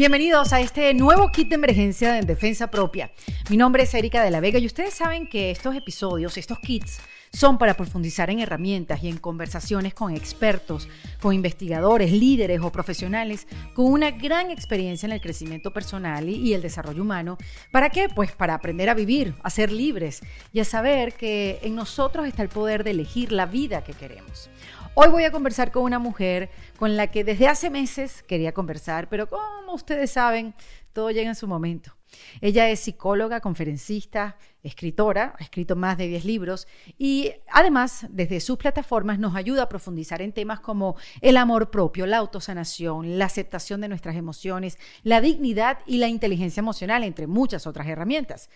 Bienvenidos a este nuevo kit de emergencia en defensa propia. Mi nombre es Erika de la Vega y ustedes saben que estos episodios, estos kits, son para profundizar en herramientas y en conversaciones con expertos, con investigadores, líderes o profesionales con una gran experiencia en el crecimiento personal y el desarrollo humano. ¿Para qué? Pues para aprender a vivir, a ser libres y a saber que en nosotros está el poder de elegir la vida que queremos. Hoy voy a conversar con una mujer con la que desde hace meses quería conversar, pero como ustedes saben, todo llega en su momento. Ella es psicóloga, conferencista, escritora, ha escrito más de 10 libros y además desde sus plataformas nos ayuda a profundizar en temas como el amor propio, la autosanación, la aceptación de nuestras emociones, la dignidad y la inteligencia emocional, entre muchas otras herramientas.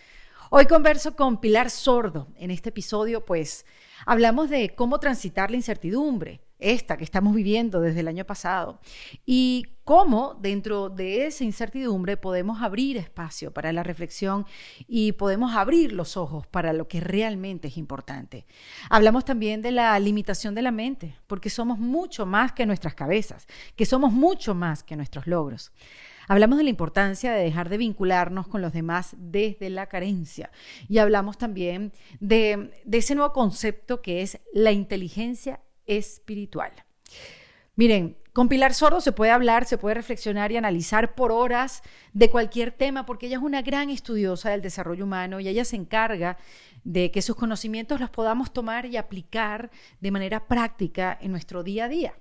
Hoy converso con Pilar Sordo. En este episodio, pues, hablamos de cómo transitar la incertidumbre, esta que estamos viviendo desde el año pasado, y cómo dentro de esa incertidumbre podemos abrir espacio para la reflexión y podemos abrir los ojos para lo que realmente es importante. Hablamos también de la limitación de la mente, porque somos mucho más que nuestras cabezas, que somos mucho más que nuestros logros. Hablamos de la importancia de dejar de vincularnos con los demás desde la carencia. Y hablamos también de, ese nuevo concepto que es la inteligencia espiritual. Miren, con Pilar Sordo se puede hablar, se puede reflexionar y analizar por horas de cualquier tema, porque ella es una gran estudiosa del desarrollo humano y ella se encarga de que sus conocimientos los podamos tomar y aplicar de manera práctica en nuestro día a día.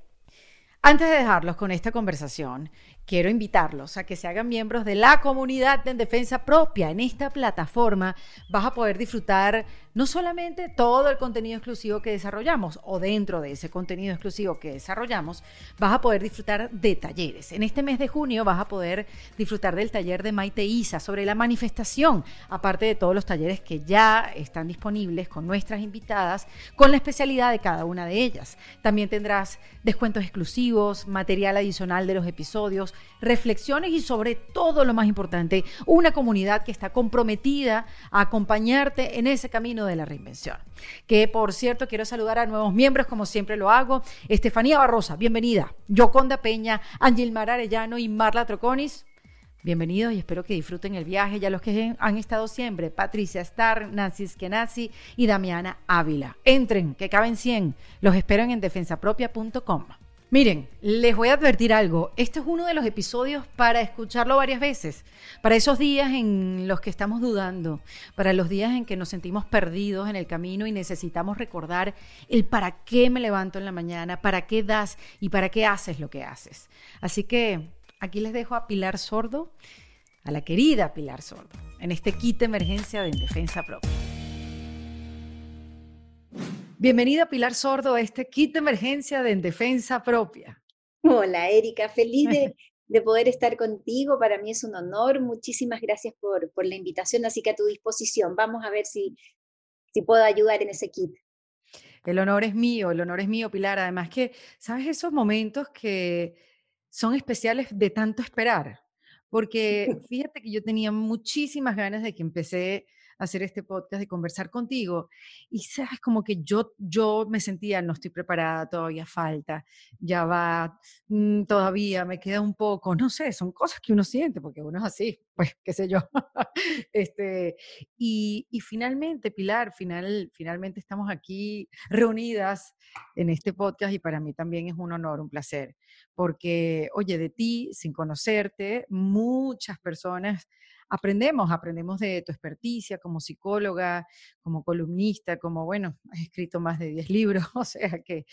Antes de dejarlos con esta conversación, quiero invitarlos a que se hagan miembros de la comunidad de defensa propia. En esta plataforma vas a poder disfrutar no solamente todo el contenido exclusivo que desarrollamos o dentro de ese contenido exclusivo que desarrollamos, vas a poder disfrutar de talleres. En este mes de junio vas a poder disfrutar del taller de Maite Isa sobre la manifestación, aparte de todos los talleres que ya están disponibles con nuestras invitadas, con la especialidad de cada una de ellas. También tendrás descuentos exclusivos, material adicional de los episodios, reflexiones y sobre todo lo más importante, una comunidad que está comprometida a acompañarte en ese camino de la reinvención. Que por cierto quiero saludar a nuevos miembros como siempre lo hago. Estefanía Barrosa, bienvenida. Yoconda Peña, Mar Arellano y Marla Troconis. Bienvenidos y espero que disfruten el viaje. Ya los que han estado siempre, Patricia Star, Nancy Skenazi y Damiana Ávila. Entren, que caben 100. Los espero en defensapropia.com. Miren, les voy a advertir algo. Este es uno de los episodios para escucharlo varias veces, para esos días en los que estamos dudando, para los días en que nos sentimos perdidos en el camino y necesitamos recordar el para qué me levanto en la mañana, para qué das y para qué haces lo que haces. Así que aquí les dejo a Pilar Sordo, a la querida Pilar Sordo, en este kit de emergencia de defensa propia. Bienvenida Pilar Sordo a este kit de emergencia de En Defensa Propia. Hola Erika, feliz de, poder estar contigo. Para mí es un honor. Muchísimas gracias por, por, la invitación, así que a tu disposición. Vamos a ver si, si puedo ayudar en ese kit. El honor es mío, el honor es mío, Pilar. Además que, ¿sabes esos momentos que son especiales de tanto esperar? Porque fíjate que yo tenía muchísimas ganas de que empecé hacer este podcast y conversar contigo. Y sabes, como que yo, yo me sentía, no estoy preparada, todavía falta, ya va, mm, todavía me queda un poco, no sé, son cosas que uno siente, porque uno es así, pues, qué sé yo. este, y, y finalmente, Pilar, final, finalmente estamos aquí reunidas en este podcast y para mí también es un honor, un placer, porque, oye, de ti, sin conocerte, muchas personas aprendemos, aprendemos de tu experticia como psicóloga, como columnista, como, bueno, has escrito más de 10 libros, o sea que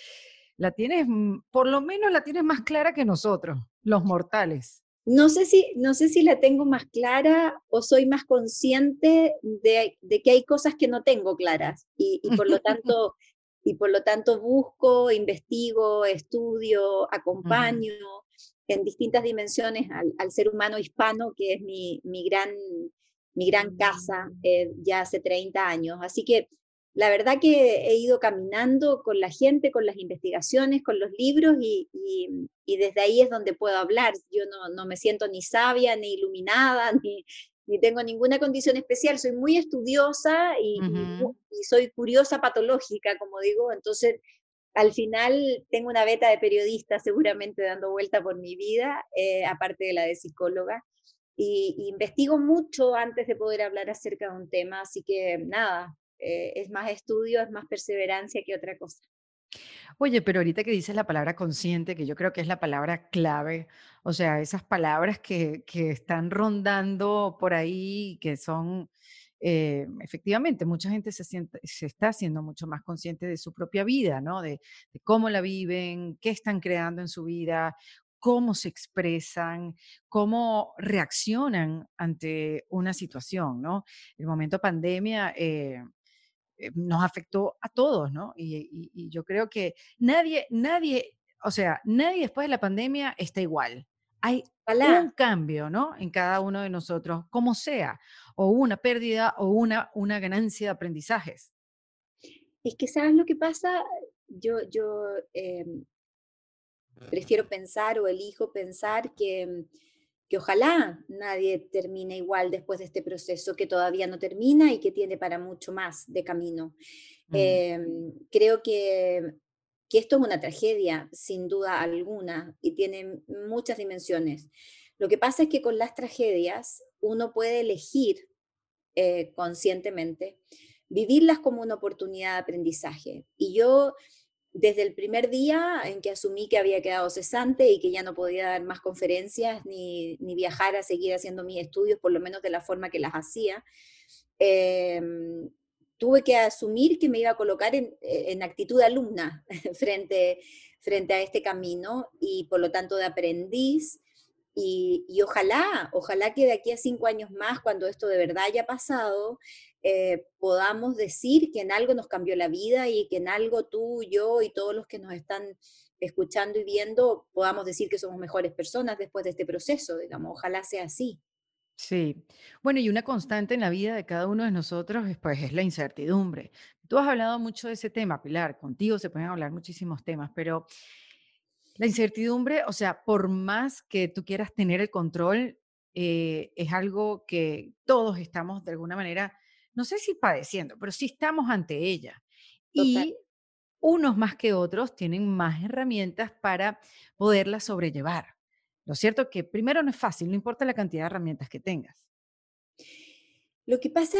la tienes, mm, por lo menos la tienes más clara que nosotros, los mortales. No sé si, no sé si la tengo más clara o soy más consciente de, que hay cosas que no tengo claras y, y por lo tanto y por lo tanto busco, investigo, estudio, acompaño, en distintas dimensiones al, ser humano hispano, que es mi, mi, gran, mi gran casa eh, ya hace 30 años. Así que la verdad que he ido caminando con la gente, con las investigaciones, con los libros y, y, desde ahí es donde puedo hablar. Yo no, no me siento ni sabia, ni iluminada, ni, ni tengo ninguna condición especial, soy muy estudiosa y, y, soy curiosa patológica, como digo, entonces al final tengo una beta de periodista seguramente dando vuelta por mi vida, eh, aparte de la de psicóloga, y, investigo mucho antes de poder hablar acerca de un tema, así que nada, eh, es más estudio, es más perseverancia que otra cosa. Oye, pero ahorita que dices la palabra consciente, que yo creo que es la palabra clave, o sea, esas palabras que, que están rondando por ahí, que son, eh, efectivamente, mucha gente se, siente, se está haciendo mucho más consciente de su propia vida, ¿no? De, cómo la viven, qué están creando en su vida, cómo se expresan, cómo reaccionan ante una situación, ¿no? El momento pandemia... Eh, eh, nos afectó a todos, ¿no? Y, yo creo que nadie, nadie, o sea, nadie después de la pandemia está igual. Hay un cambio, ¿no? En cada uno de nosotros, como sea, o una pérdida o una, una ganancia de aprendizajes. Es que, ¿sabes lo que pasa? Yo, yo em, prefiero pensar o elijo pensar que em, que ojalá nadie termine igual después de este proceso que todavía no termina y que tiene para mucho más de camino. Mm. Em, creo que, que esto es una tragedia, sin duda alguna, y tiene muchas dimensiones. Lo que pasa es que con las tragedias uno puede elegir eh, conscientemente vivirlas como una oportunidad de aprendizaje. Y yo desde el primer día en que asumí que había quedado cesante y que ya no podía dar más conferencias ni, viajar a seguir haciendo mis estudios, por lo menos de la forma que las hacía, em, tuve que asumir que me iba a colocar en, en actitud alumna frente, frente a este camino y por lo tanto de aprendiz. Y, y, ojalá, ojalá que de aquí a cinco años más, cuando esto de verdad haya pasado, eh, podamos decir que en algo nos cambió la vida y que en algo tú, yo y todos los que nos están escuchando y viendo podamos decir que somos mejores personas después de este proceso, digamos, ojalá sea así. Sí, bueno, y una constante en la vida de cada uno de nosotros es, pues, es la incertidumbre. Tú has hablado mucho de ese tema, Pilar, contigo se pueden hablar muchísimos temas, pero la incertidumbre, o sea, por más que tú quieras tener el control, eh, es algo que todos estamos de alguna manera no sé si padeciendo, pero sí estamos ante ella. Y unos más que otros tienen más herramientas para poderla sobrellevar. Lo cierto es que primero no es fácil, no importa la cantidad de herramientas que tengas. Lo que pasa,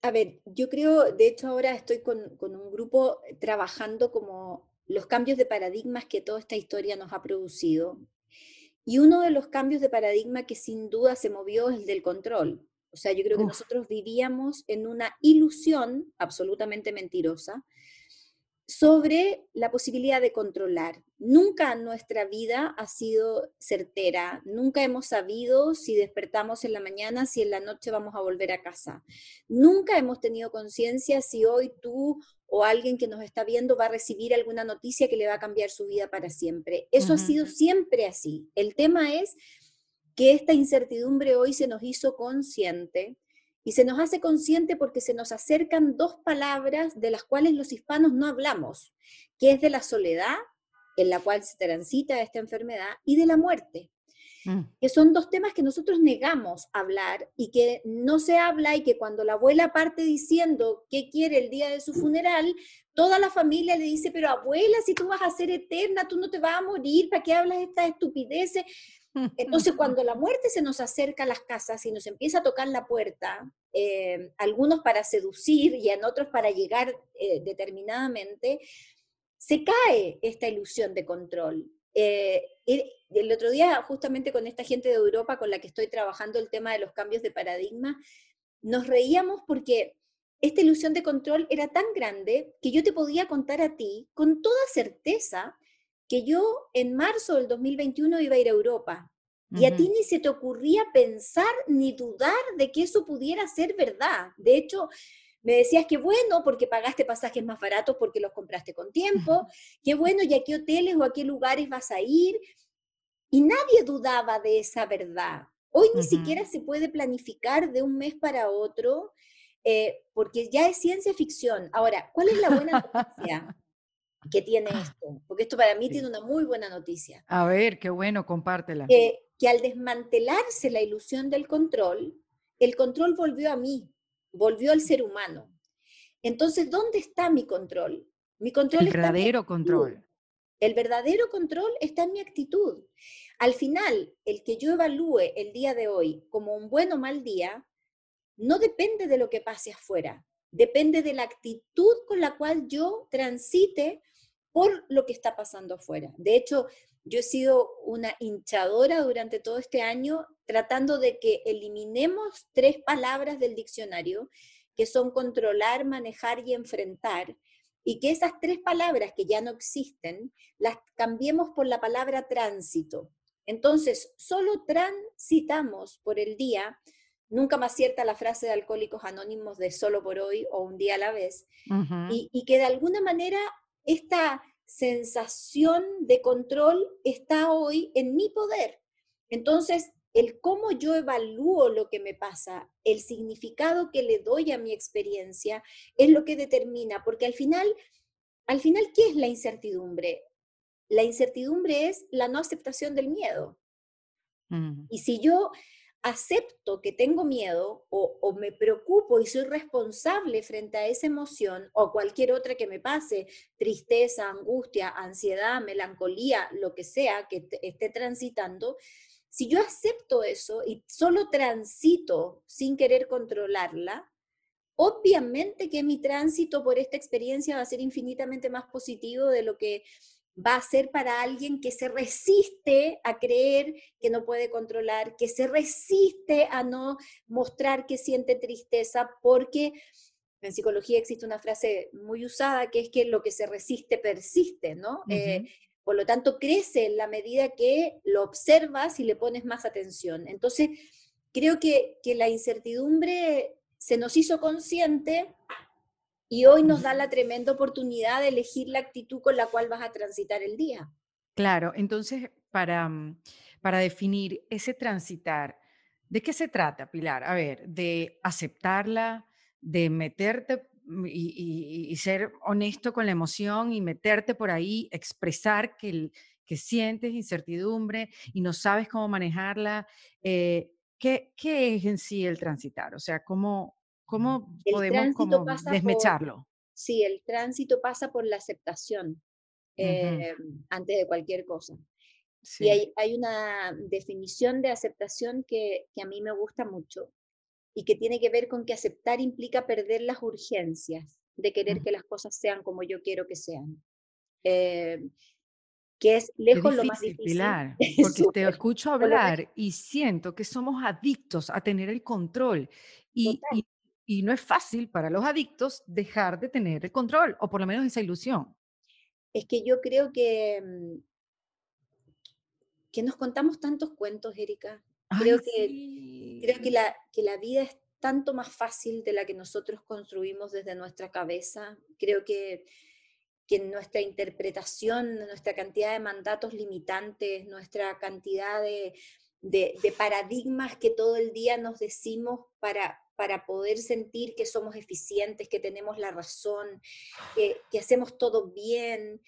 a ver, yo creo, de hecho ahora estoy con, con un grupo trabajando como los cambios de paradigmas que toda esta historia nos ha producido. Y uno de los cambios de paradigma que sin duda se movió es el del control. O sea, yo creo que nosotros vivíamos en una ilusión absolutamente mentirosa sobre la posibilidad de controlar. Nunca nuestra vida ha sido certera, nunca hemos sabido si despertamos en la mañana, si en la noche vamos a volver a casa. Nunca hemos tenido conciencia si hoy tú o alguien que nos está viendo va a recibir alguna noticia que le va a cambiar su vida para siempre. Eso ha sido siempre así. El tema es que esta incertidumbre hoy se nos hizo consciente y se nos hace consciente porque se nos acercan dos palabras de las cuales los hispanos no hablamos, que es de la soledad, en la cual se transita esta enfermedad, y de la muerte, mm. que son dos temas que nosotros negamos hablar y que no se habla y que cuando la abuela parte diciendo qué quiere el día de su funeral, toda la familia le dice, pero abuela, si tú vas a ser eterna, tú no te vas a morir, ¿para qué hablas estas estupideces? Entonces, cuando la muerte se nos acerca a las casas y nos empieza a tocar la puerta, eh, algunos para seducir y en otros para llegar eh, determinadamente, se cae esta ilusión de control. Eh, el otro día, justamente con esta gente de Europa con la que estoy trabajando el tema de los cambios de paradigma, nos reíamos porque esta ilusión de control era tan grande que yo te podía contar a ti con toda certeza que yo en marzo del 2021 iba a ir a Europa. Y a ti ni se te ocurría pensar ni dudar de que eso pudiera ser verdad. De hecho, me decías que bueno, porque pagaste pasajes más baratos porque los compraste con tiempo, qué bueno, y a qué hoteles o a qué lugares vas a ir. Y nadie dudaba de esa verdad. Hoy ni siquiera se puede planificar de un mes para otro, eh, porque ya es ciencia ficción. Ahora, ¿cuál es la buena noticia? Que tiene ah. esto, porque esto para mí tiene una muy buena noticia. A ver, qué bueno, compártela. Que, que al desmantelarse la ilusión del control, el control volvió a mí, volvió al ser humano. Entonces, ¿dónde está mi control? Mi control el verdadero control. El verdadero control está en mi actitud. Al final, el que yo evalúe el día de hoy como un buen o mal día, no depende de lo que pase afuera, depende de la actitud con la cual yo transite por lo que está pasando afuera. De hecho, yo he sido una hinchadora durante todo este año tratando de que eliminemos tres palabras del diccionario, que son controlar, manejar y enfrentar, y que esas tres palabras que ya no existen, las cambiemos por la palabra tránsito. Entonces, solo transitamos por el día, nunca más cierta la frase de Alcohólicos Anónimos de solo por hoy o un día a la vez, y, y que de alguna manera esta sensación de control está hoy en mi poder. Entonces, el cómo yo evalúo lo que me pasa, el significado que le doy a mi experiencia, es lo que determina, porque al final, al final, ¿qué es la incertidumbre? La incertidumbre es la no aceptación del miedo. Y si yo acepto que tengo miedo o, me preocupo y soy responsable frente a esa emoción o cualquier otra que me pase, tristeza, angustia, ansiedad, melancolía, lo que sea que esté transitando, si yo acepto eso y solo transito sin querer controlarla, obviamente que mi tránsito por esta experiencia va a ser infinitamente más positivo de lo que va a ser para alguien que se resiste a creer que no puede controlar, que se resiste a no mostrar que siente tristeza, porque en psicología existe una frase muy usada que es que lo que se resiste persiste, ¿no? Eh, por lo tanto, crece en la medida que lo observas y le pones más atención. Entonces, creo que, que la incertidumbre se nos hizo consciente y hoy nos da la tremenda oportunidad de elegir la actitud con la cual vas a transitar el día. Claro, entonces para, mm, para definir ese transitar, ¿de qué se trata, Pilar? A ver, de aceptarla, de meterte mm, y, ser honesto con la emoción y meterte por ahí, expresar que, que sientes incertidumbre y no sabes cómo manejarla. Eh, ¿qué, ¿Qué es en sí el transitar? O sea, ¿cómo, ¿Cómo podemos como desmecharlo? sí, el tránsito pasa por la aceptación eh, antes de cualquier cosa. Y hay, hay, una definición de aceptación que, que, a mí me gusta mucho y que tiene que ver con que aceptar implica perder las urgencias de querer que las cosas sean como yo quiero que sean. Eh, que es lejos lo más difícil. Pilar, porque te escucho hablar y siento que somos adictos a tener el control y, y, y no es fácil para los adictos dejar de tener el control, o por lo menos esa ilusión. Es que yo creo que, mm, que nos contamos tantos cuentos, Erika. Creo, que, creo que, la, que la vida es tanto más fácil de la que nosotros construimos desde nuestra cabeza. Creo que, que nuestra interpretación, nuestra cantidad de mandatos limitantes, nuestra cantidad de, de, de paradigmas que todo el día nos decimos para, para poder sentir que somos eficientes, que tenemos la razón, que, hacemos todo bien,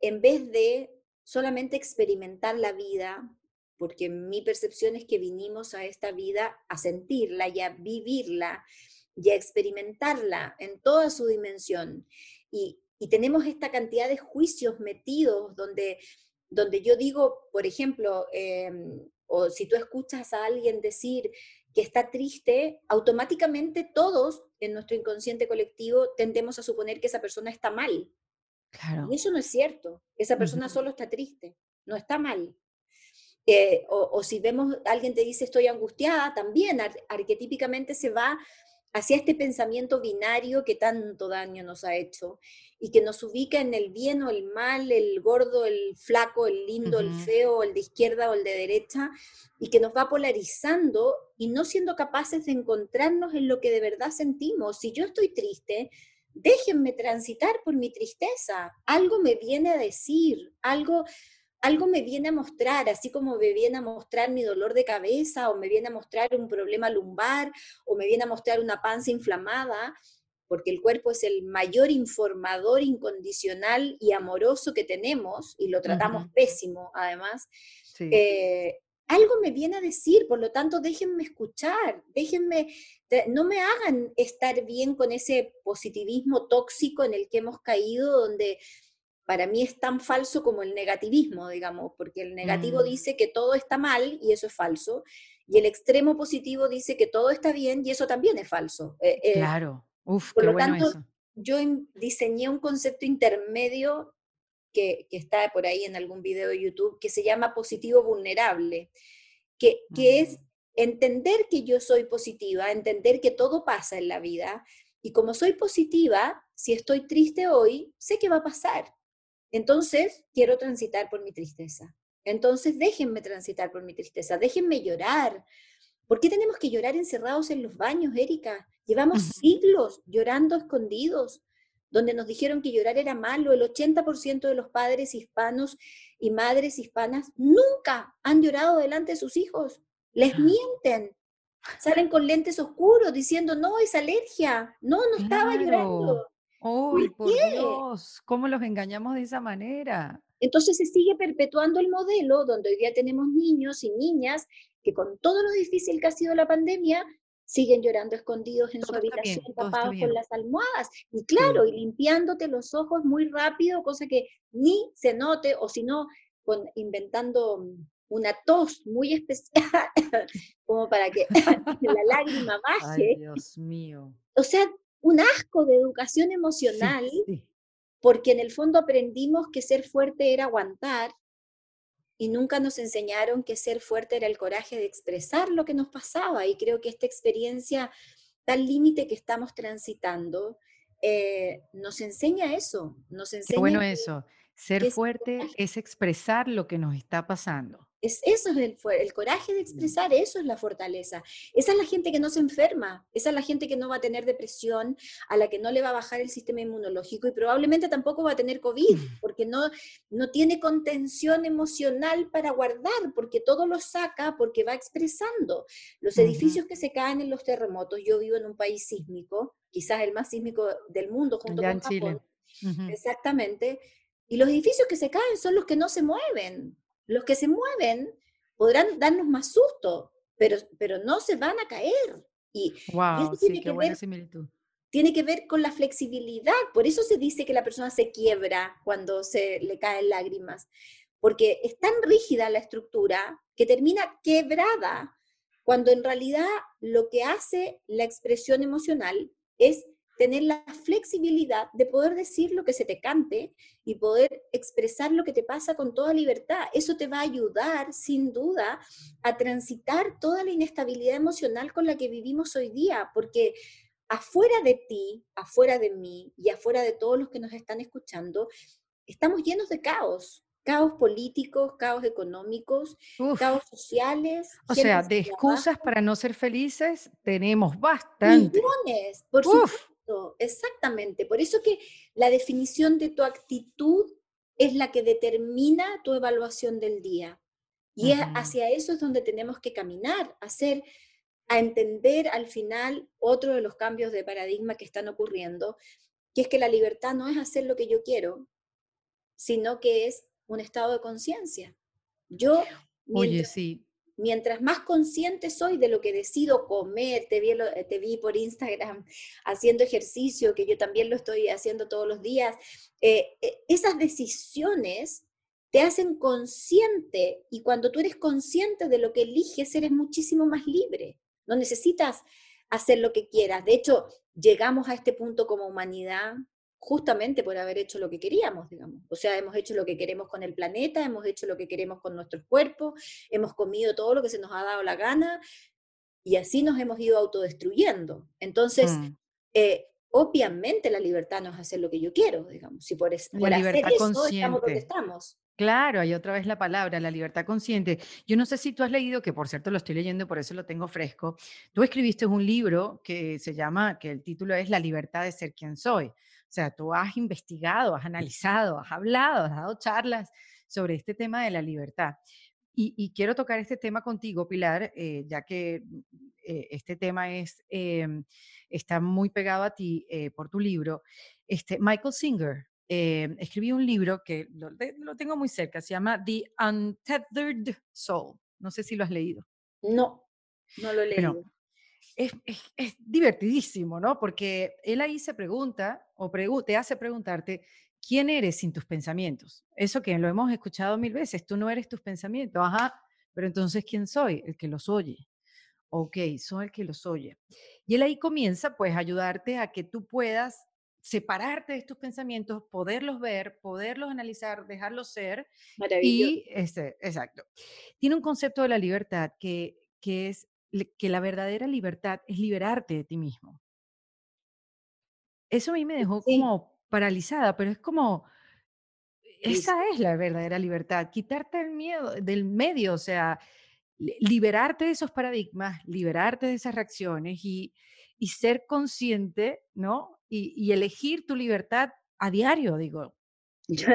en vez de solamente experimentar la vida, porque mi percepción es que vinimos a esta vida a sentirla y a vivirla y a experimentarla en toda su dimensión. Y, tenemos esta cantidad de juicios metidos donde, donde yo digo, por ejemplo, em, o si tú escuchas a alguien decir, que está triste, automáticamente todos en nuestro inconsciente colectivo tendemos a suponer que esa persona está mal. Claro. Y eso no es cierto. Esa persona solo está triste, no está mal. Eh, o, si vemos, alguien te dice estoy angustiada, también arquetípicamente se va hacia este pensamiento binario que tanto daño nos ha hecho y que nos ubica en el bien o el mal, el gordo, el flaco, el lindo, el feo, el de izquierda o el de derecha, y que nos va polarizando y no siendo capaces de encontrarnos en lo que de verdad sentimos. Si yo estoy triste, déjenme transitar por mi tristeza. Algo me viene a decir, algo, algo me viene a mostrar, así como me viene a mostrar mi dolor de cabeza o me viene a mostrar un problema lumbar o me viene a mostrar una panza inflamada, porque el cuerpo es el mayor informador incondicional y amoroso que tenemos y lo tratamos pésimo además. Eh, algo me viene a decir, por lo tanto, déjenme escuchar, déjenme, no me hagan estar bien con ese positivismo tóxico en el que hemos caído, donde para mí es tan falso como el negativismo, digamos, porque el negativo mm. dice que todo está mal y eso es falso, y el extremo positivo dice que todo está bien y eso también es falso. Eh, eh, claro, Uf, por lo tanto, yo diseñé un concepto intermedio que, está por ahí en algún video de YouTube, que se llama positivo vulnerable, que, que es entender que yo soy positiva, entender que todo pasa en la vida, y como soy positiva, si estoy triste hoy, sé que va a pasar. Entonces, quiero transitar por mi tristeza. Entonces, déjenme transitar por mi tristeza, déjenme llorar. ¿Por qué tenemos que llorar encerrados en los baños, Erika? Llevamos siglos llorando escondidos, donde nos dijeron que llorar era malo. El 80% de los padres hispanos y madres hispanas nunca han llorado delante de sus hijos. Les ah. mienten. Salen con lentes oscuros diciendo, no, es alergia. No, no estaba llorando. ¡Uy, por, Dios! ¿Cómo los engañamos de esa manera? Entonces se sigue perpetuando el modelo donde hoy día tenemos niños y niñas que con todo lo difícil que ha sido la pandemia, siguen llorando escondidos en su habitación, tapados con las almohadas. Y claro, y limpiándote los ojos muy rápido, cosa que ni se note, o si no, inventando una tos muy especial, como para que la lágrima baje. Ay, Dios mío. O sea, un asco de educación emocional, porque en el fondo aprendimos que ser fuerte era aguantar y nunca nos enseñaron que ser fuerte era el coraje de expresar lo que nos pasaba. Y creo que esta experiencia, tal límite que estamos transitando, eh, nos enseña eso. Nos enseña bueno eso. Ser fuerte es expresar lo que nos está pasando. Es, eso es el, el, coraje de expresar, eso es la fortaleza. Esa es la gente que no se enferma, esa es la gente que no va a tener depresión, a la que no le va a bajar el sistema inmunológico y probablemente tampoco va a tener COVID, porque no, no tiene contención emocional para guardar, porque todo lo saca, porque va expresando. Los edificios que se caen en los terremotos, yo vivo en un país sísmico, quizás el más sísmico del mundo junto con Japón. Exactamente. Y los edificios que se caen son los que no se mueven. Los que se mueven podrán darnos más susto, pero, pero no se van a caer. Y, wow, tiene que ver, similitud. Tiene que ver con la flexibilidad. Por eso se dice que la persona se quiebra cuando se le caen lágrimas, porque es tan rígida la estructura que termina quebrada, cuando en realidad lo que hace la expresión emocional es tener la flexibilidad de poder decir lo que se te cante y poder expresar lo que te pasa con toda libertad. Eso te va a ayudar, sin duda, a transitar toda la inestabilidad emocional con la que vivimos hoy día, porque afuera de ti, afuera de mí y afuera de todos los que nos están escuchando, estamos llenos de caos, caos políticos, caos económicos, caos sociales. O sea, de excusas para no ser felices tenemos bastante. Millones, por supuesto exactamente. Por eso que la definición de tu actitud es la que determina tu evaluación del día. Y hacia eso es donde tenemos que caminar, hacer, a entender al final otro de los cambios de paradigma que están ocurriendo, que es que la libertad no es hacer lo que yo quiero, sino que es un estado de conciencia. Yo, Oye, sí mientras más consciente soy de lo que decido comer, te vi, eh, por Instagram haciendo ejercicio, que yo también lo estoy haciendo todos los días, eh, eh, esas decisiones te hacen consciente y cuando tú eres consciente de lo que eliges, eres muchísimo más libre. No necesitas hacer lo que quieras. De hecho, llegamos a este punto como humanidad justamente por haber hecho lo que queríamos, digamos. O sea, hemos hecho lo que queremos con el planeta, hemos hecho lo que queremos con nuestros cuerpos, hemos comido todo lo que se nos ha dado la gana y así nos hemos ido autodestruyendo. Entonces, mm. eh, obviamente la libertad no es hacer lo que yo quiero, digamos. Si por, es, por hacer eso estamos donde estamos. Claro, hay otra vez la palabra, la libertad consciente. Yo no sé si tú has leído, que por cierto lo estoy leyendo, por eso lo tengo fresco. Tú escribiste un libro que se llama, que el título es La libertad de ser quien soy. O sea, tú has investigado, has analizado, has hablado, has dado charlas sobre este tema de la libertad. Y, quiero tocar este tema contigo, Pilar, eh, ya que eh, este tema es, em, está muy pegado a ti eh, por tu libro. Este, Michael Singer escribió un libro que lo, lo, tengo muy cerca, se llama The Untethered Soul. No sé si lo has leído. No, no lo he leído. Es, divertidísimo, ¿no? Porque él ahí se pregunta o te hace preguntarte, ¿quién eres sin tus pensamientos? Eso que lo hemos escuchado mil veces, tú no eres tus pensamientos, ajá, pero entonces ¿quién soy? El que los oye. Ok, soy el que los oye. Y él ahí comienza pues a ayudarte a que tú puedas separarte de estos pensamientos, poderlos ver, poderlos analizar, dejarlos ser. Y, este, exacto. Tiene un concepto de la libertad que, que es que la verdadera libertad es liberarte de ti mismo. Eso a mí me dejó como paralizada, pero es como, esa es la verdadera libertad, quitarte el miedo del medio, o sea, liberarte de esos paradigmas, liberarte de esas reacciones y, y ser consciente, ¿no? Y, elegir tu libertad a diario, digo. Yo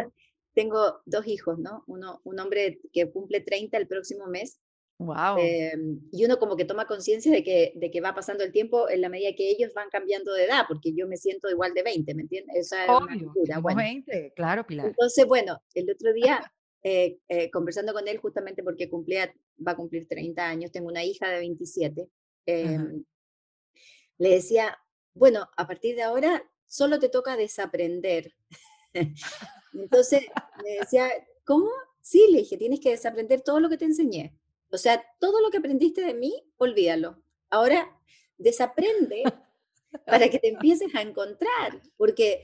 tengo dos hijos, ¿no? Uno, un hombre que cumple 30 el próximo mes. Wow. Em, y uno como que toma conciencia de que, de que va pasando el tiempo en la medida que ellos van cambiando de edad, porque yo me siento igual de 20, ¿me entiendes? Esa es una bueno, 20, claro, Pilar. Entonces, bueno, el otro día eh, eh, conversando con él justamente porque cumplía, va a cumplir 30 años, tengo una hija de 27, em, le decía, bueno, a partir de ahora solo te toca desaprender. Entonces me decía, ¿cómo? Sí, le dije, tienes que desaprender todo lo que te enseñé. O sea, todo lo que aprendiste de mí, olvídalo. Ahora desaprende para que te empieces a encontrar, porque,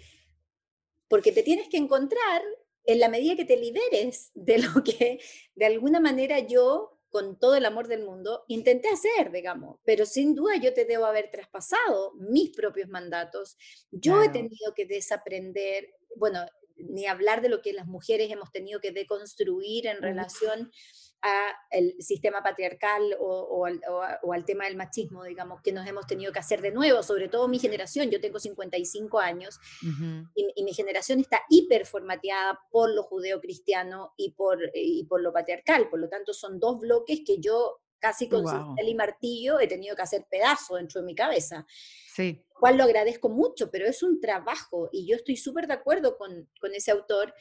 porque te tienes que encontrar en la medida que te liberes de lo que de alguna manera yo, con todo el amor del mundo, intenté hacer, digamos, pero sin duda yo te debo haber traspasado mis propios mandatos. Yo he tenido que desaprender, bueno, ni hablar de lo que las mujeres hemos tenido que deconstruir en relación al sistema patriarcal o, al, tema del machismo, digamos, que nos hemos tenido que hacer de nuevo, sobre todo mi generación, yo tengo 55 años y, mi generación está hiperformateada por lo judeo-cristiano y por, y por lo patriarcal, por lo tanto son dos bloques que yo casi con wow. y martillo he tenido que hacer pedazo dentro de mi cabeza. Sí. Cual lo agradezco mucho, pero es un trabajo y yo estoy súper de acuerdo con, con ese autor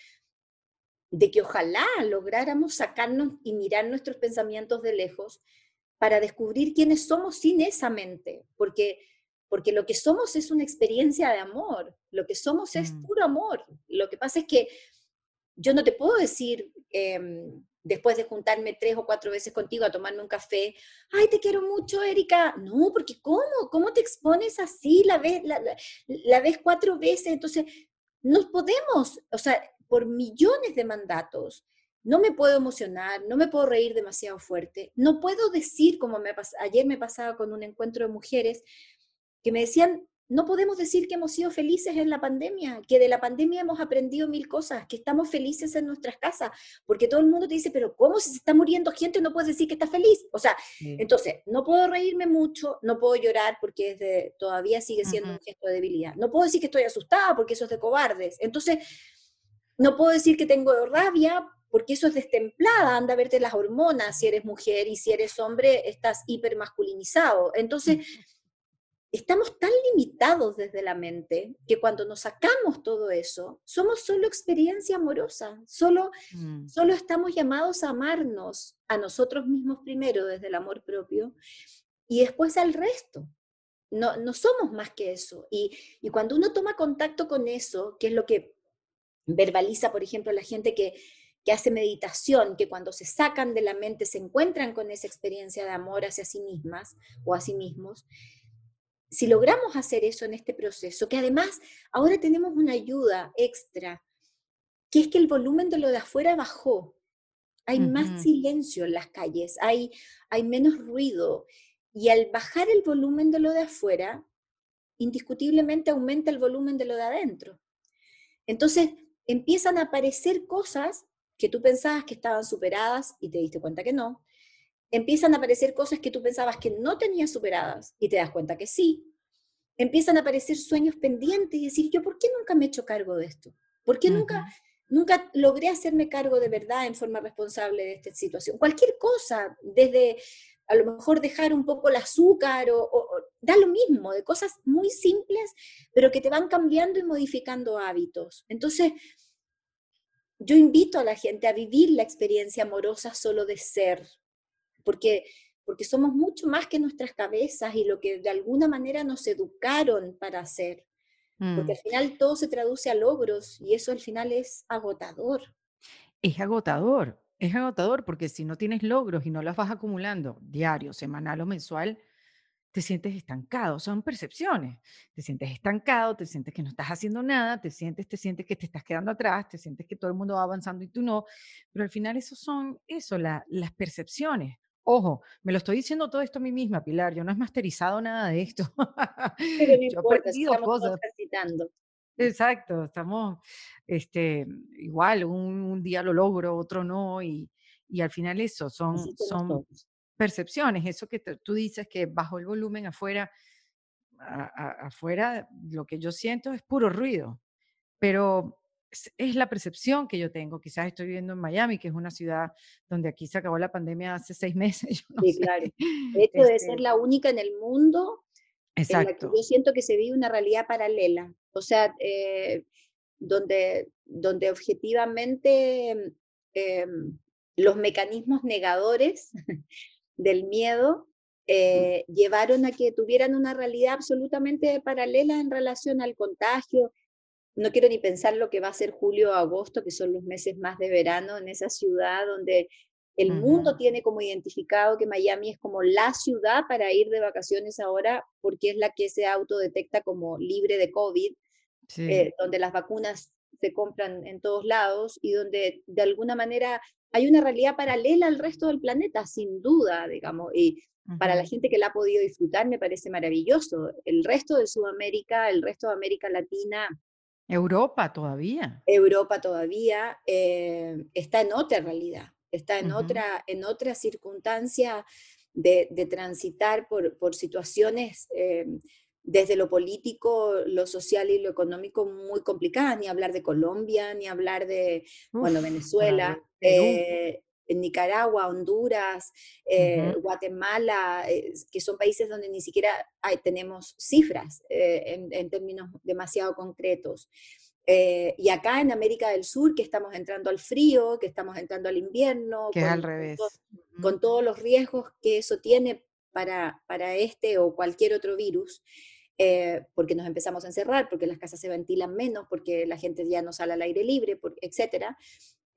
de que ojalá lográramos sacarnos y mirar nuestros pensamientos de lejos para descubrir quiénes somos sin esa mente, porque, porque lo que somos es una experiencia de amor, lo que somos es mm. puro amor. Lo que pasa es que yo no te puedo decir, em, después de juntarme tres o cuatro veces contigo a tomarme un café, ay, te quiero mucho, Erika. No, porque ¿cómo? ¿Cómo te expones así? La ves, la, la ves cuatro veces, entonces no podemos, o sea, por millones de mandatos. No me puedo emocionar, no me puedo reír demasiado fuerte, no puedo decir, como me ayer me pasaba con un encuentro de mujeres, que me decían, no podemos decir que hemos sido felices en la pandemia, que de la pandemia hemos aprendido mil cosas, que estamos felices en nuestras casas, porque todo el mundo te dice, pero ¿cómo si se está muriendo gente no puedes decir que estás feliz? O sea, entonces, no puedo reírme mucho, no puedo llorar porque es de, todavía sigue siendo un gesto de debilidad, no puedo decir que estoy asustada porque eso es de cobardes. Entonces, no puedo decir que tengo rabia porque eso es destemplada, anda a verte las hormonas si eres mujer y si eres hombre estás hipermasculinizado. Entonces, estamos tan limitados desde la mente que cuando nos sacamos todo eso, somos solo experiencia amorosa, solo, mm. solo estamos llamados a amarnos a nosotros mismos primero desde el amor propio y después al resto. No, no somos más que eso. Y, y cuando uno toma contacto con eso, que es lo que verbaliza, por ejemplo, la gente que, hace meditación, que cuando se sacan de la mente se encuentran con esa experiencia de amor hacia sí mismas o a sí mismos. Si logramos hacer eso en este proceso, que además ahora tenemos una ayuda extra, que es que el volumen de lo de afuera bajó. Hay más silencio en las calles, hay, hay menos ruido. Y al bajar el volumen de lo de afuera, indiscutiblemente aumenta el volumen de lo de adentro. Entonces, empiezan a aparecer cosas que tú pensabas que estaban superadas y te diste cuenta que no. Empiezan a aparecer cosas que tú pensabas que no tenías superadas y te das cuenta que sí. Empiezan a aparecer sueños pendientes y decir, yo, ¿por qué nunca me he hecho cargo de esto? ¿Por qué nunca, nunca logré hacerme cargo de verdad en forma responsable de esta situación? Cualquier cosa, desde a lo mejor dejar un poco el azúcar o, o, da lo mismo, de cosas muy simples, pero que te van cambiando y modificando hábitos. Entonces, yo invito a la gente a vivir la experiencia amorosa solo de ser, porque, porque somos mucho más que nuestras cabezas y lo que de alguna manera nos educaron para hacer. Porque al mm. final todo se traduce a logros y eso al final es agotador. Es agotador, es agotador porque si no tienes logros y no las vas acumulando diario, semanal o mensual, te sientes estancado, son percepciones. Te sientes estancado, te sientes que no estás haciendo nada, te sientes, te sientes que te estás quedando atrás, te sientes que todo el mundo va avanzando y tú no, pero al final eso son eso, las percepciones. Ojo, me lo estoy diciendo todo esto a mí misma, Pilar, yo no he masterizado nada de esto. Pero no yo importa, he cosas. Exacto, estamos este, igual, un, día lo logro, otro no, y, y al final eso son, son percepciones, eso que tú dices que bajo el volumen afuera, afuera lo que yo siento es puro ruido, pero es, la percepción que yo tengo. Quizás estoy viviendo en Miami, que es una ciudad donde aquí se acabó la pandemia hace seis meses. sí, claro. De hecho, debe ser la este única en el mundo Exacto. yo siento que se vive una realidad paralela. O sea, eh, donde, donde objetivamente em, los mecanismos negadores del miedo eh, llevaron a que tuvieran una realidad absolutamente paralela en relación al contagio. No quiero ni pensar lo que va a ser julio o agosto, que son los meses más de verano en esa ciudad donde el mundo tiene como identificado que Miami es como la ciudad para ir de vacaciones ahora, porque es la que se autodetecta como libre de COVID, eh, donde las vacunas se compran en todos lados y donde de alguna manera hay una realidad paralela al resto del planeta, sin duda, digamos, y para la gente que la ha podido disfrutar me parece maravilloso. El resto de Sudamérica, el resto de América Latina. Europa todavía. Europa todavía eh, está en otra realidad, está en, otra, en otra circunstancia de, transitar por, por situaciones eh, desde lo político, lo social y lo económico muy complicadas, ni hablar de Colombia, ni hablar de, bueno, Venezuela, eh, Nicaragua, Honduras, eh, Guatemala, eh, que son países donde ni siquiera hay, tenemos cifras en, en, términos demasiado concretos. Y acá en América del Sur, que estamos entrando al frío, que estamos entrando al invierno, que con, al revés. Con, todos los riesgos que eso tiene para, para este o cualquier otro virus. Eh, porque nos empezamos a encerrar, porque las casas se ventilan menos, porque la gente ya no sale al aire libre, etcétera.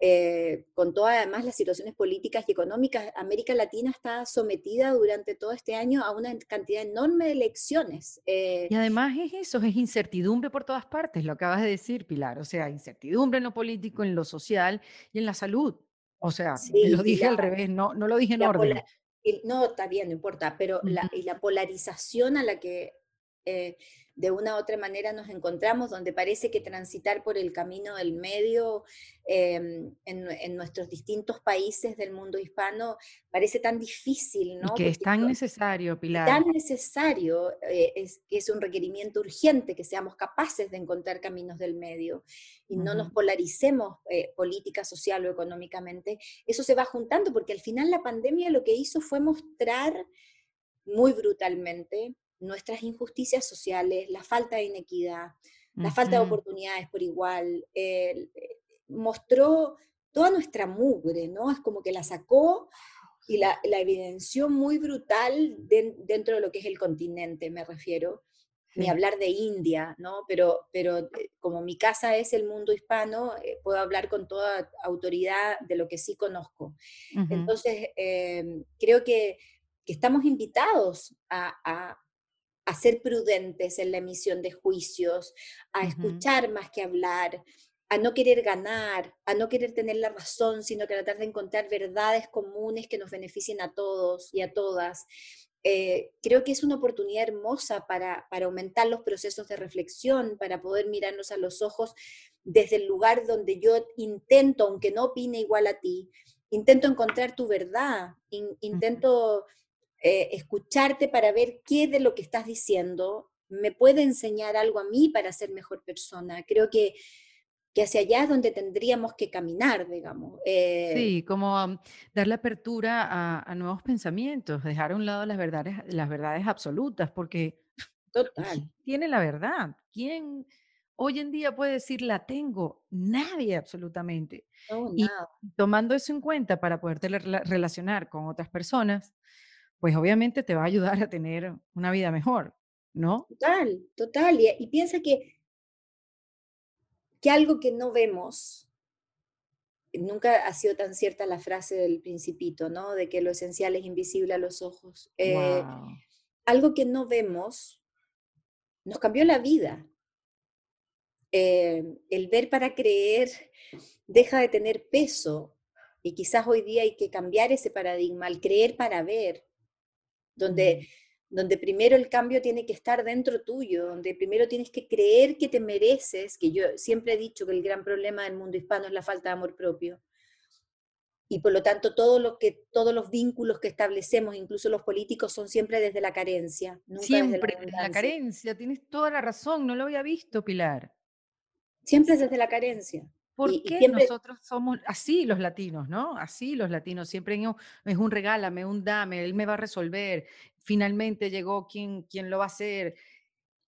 Eh, con todas además las situaciones políticas y económicas, América Latina está sometida durante todo este año a una cantidad enorme de elecciones. Eh. y además es eso, es incertidumbre por todas partes, lo acabas de decir, Pilar, o sea, incertidumbre en lo político, en lo social y en la salud. O sea, lo dije al revés, no, no lo dije en orden. no, está bien, no importa, pero la, y la polarización a la que eh, de una u otra manera nos encontramos, donde parece que transitar por el camino del medio em, en, nuestros distintos países del mundo hispano parece tan difícil, ¿no? Y que es tan necesario, Pilar. Tan necesario, eh, es que es un requerimiento urgente que seamos capaces de encontrar caminos del medio y no nos polaricemos eh, política, social o económicamente. Eso se va juntando porque al final la pandemia lo que hizo fue mostrar muy brutalmente nuestras injusticias sociales, la falta de inequidad, la falta de oportunidades por igual, eh, mostró toda nuestra mugre, ¿no? Es como que la sacó y la, evidenció muy brutal dentro de lo que es el continente, me refiero. Ni hablar de India, ¿no? Pero, pero eh, como mi casa es el mundo hispano, eh, puedo hablar con toda autoridad de lo que sí conozco. Entonces, creo que, estamos invitados a, a ser prudentes en la emisión de juicios, a escuchar más que hablar, a no querer ganar, a no querer tener la razón, sino que tratar de encontrar verdades comunes que nos beneficien a todos y a todas. Eh, creo que es una oportunidad hermosa para, para aumentar los procesos de reflexión, para poder mirarnos a los ojos desde el lugar donde yo intento, aunque no opine igual a ti, intento encontrar tu verdad, intento eh, escucharte para ver qué de lo que estás diciendo me puede enseñar algo a mí para ser mejor persona. Creo que, que hacia allá es donde tendríamos que caminar, digamos. Eh. sí, como darle apertura a, nuevos pensamientos, dejar a un lado las verdades, las verdades absolutas, porque Total. tiene la verdad? ¿Quién? hoy en día puede decir la tengo? Nadie absolutamente. No, Y tomando eso en cuenta para poderte rela- relacionar con otras personas, pues obviamente te va a ayudar a tener una vida mejor, ¿no? Total, total. Y, y piensa que, que algo que no vemos, nunca ha sido tan cierta la frase del principito, ¿no? De que lo esencial es invisible a los ojos. Eh, algo que no vemos nos cambió la vida. Eh, el ver para creer deja de tener peso y quizás hoy día hay que cambiar ese paradigma, al creer para ver, donde, donde primero el cambio tiene que estar dentro tuyo, donde primero tienes que creer que te mereces, que yo siempre he dicho que el gran problema del mundo hispano es la falta de amor propio. Y por lo tanto, todo lo que, todos los vínculos que establecemos, incluso los políticos, son siempre desde la carencia, nunca desde la Siempre desde la carencia, tienes toda la razón, no lo había visto, Pilar. Siempre desde la carencia. ¿Por Y, y qué siempre, nosotros somos así los latinos, no? Así los latinos, siempre es un regálame, un dame, él me va a resolver, finalmente llegó quien, quien lo va a hacer.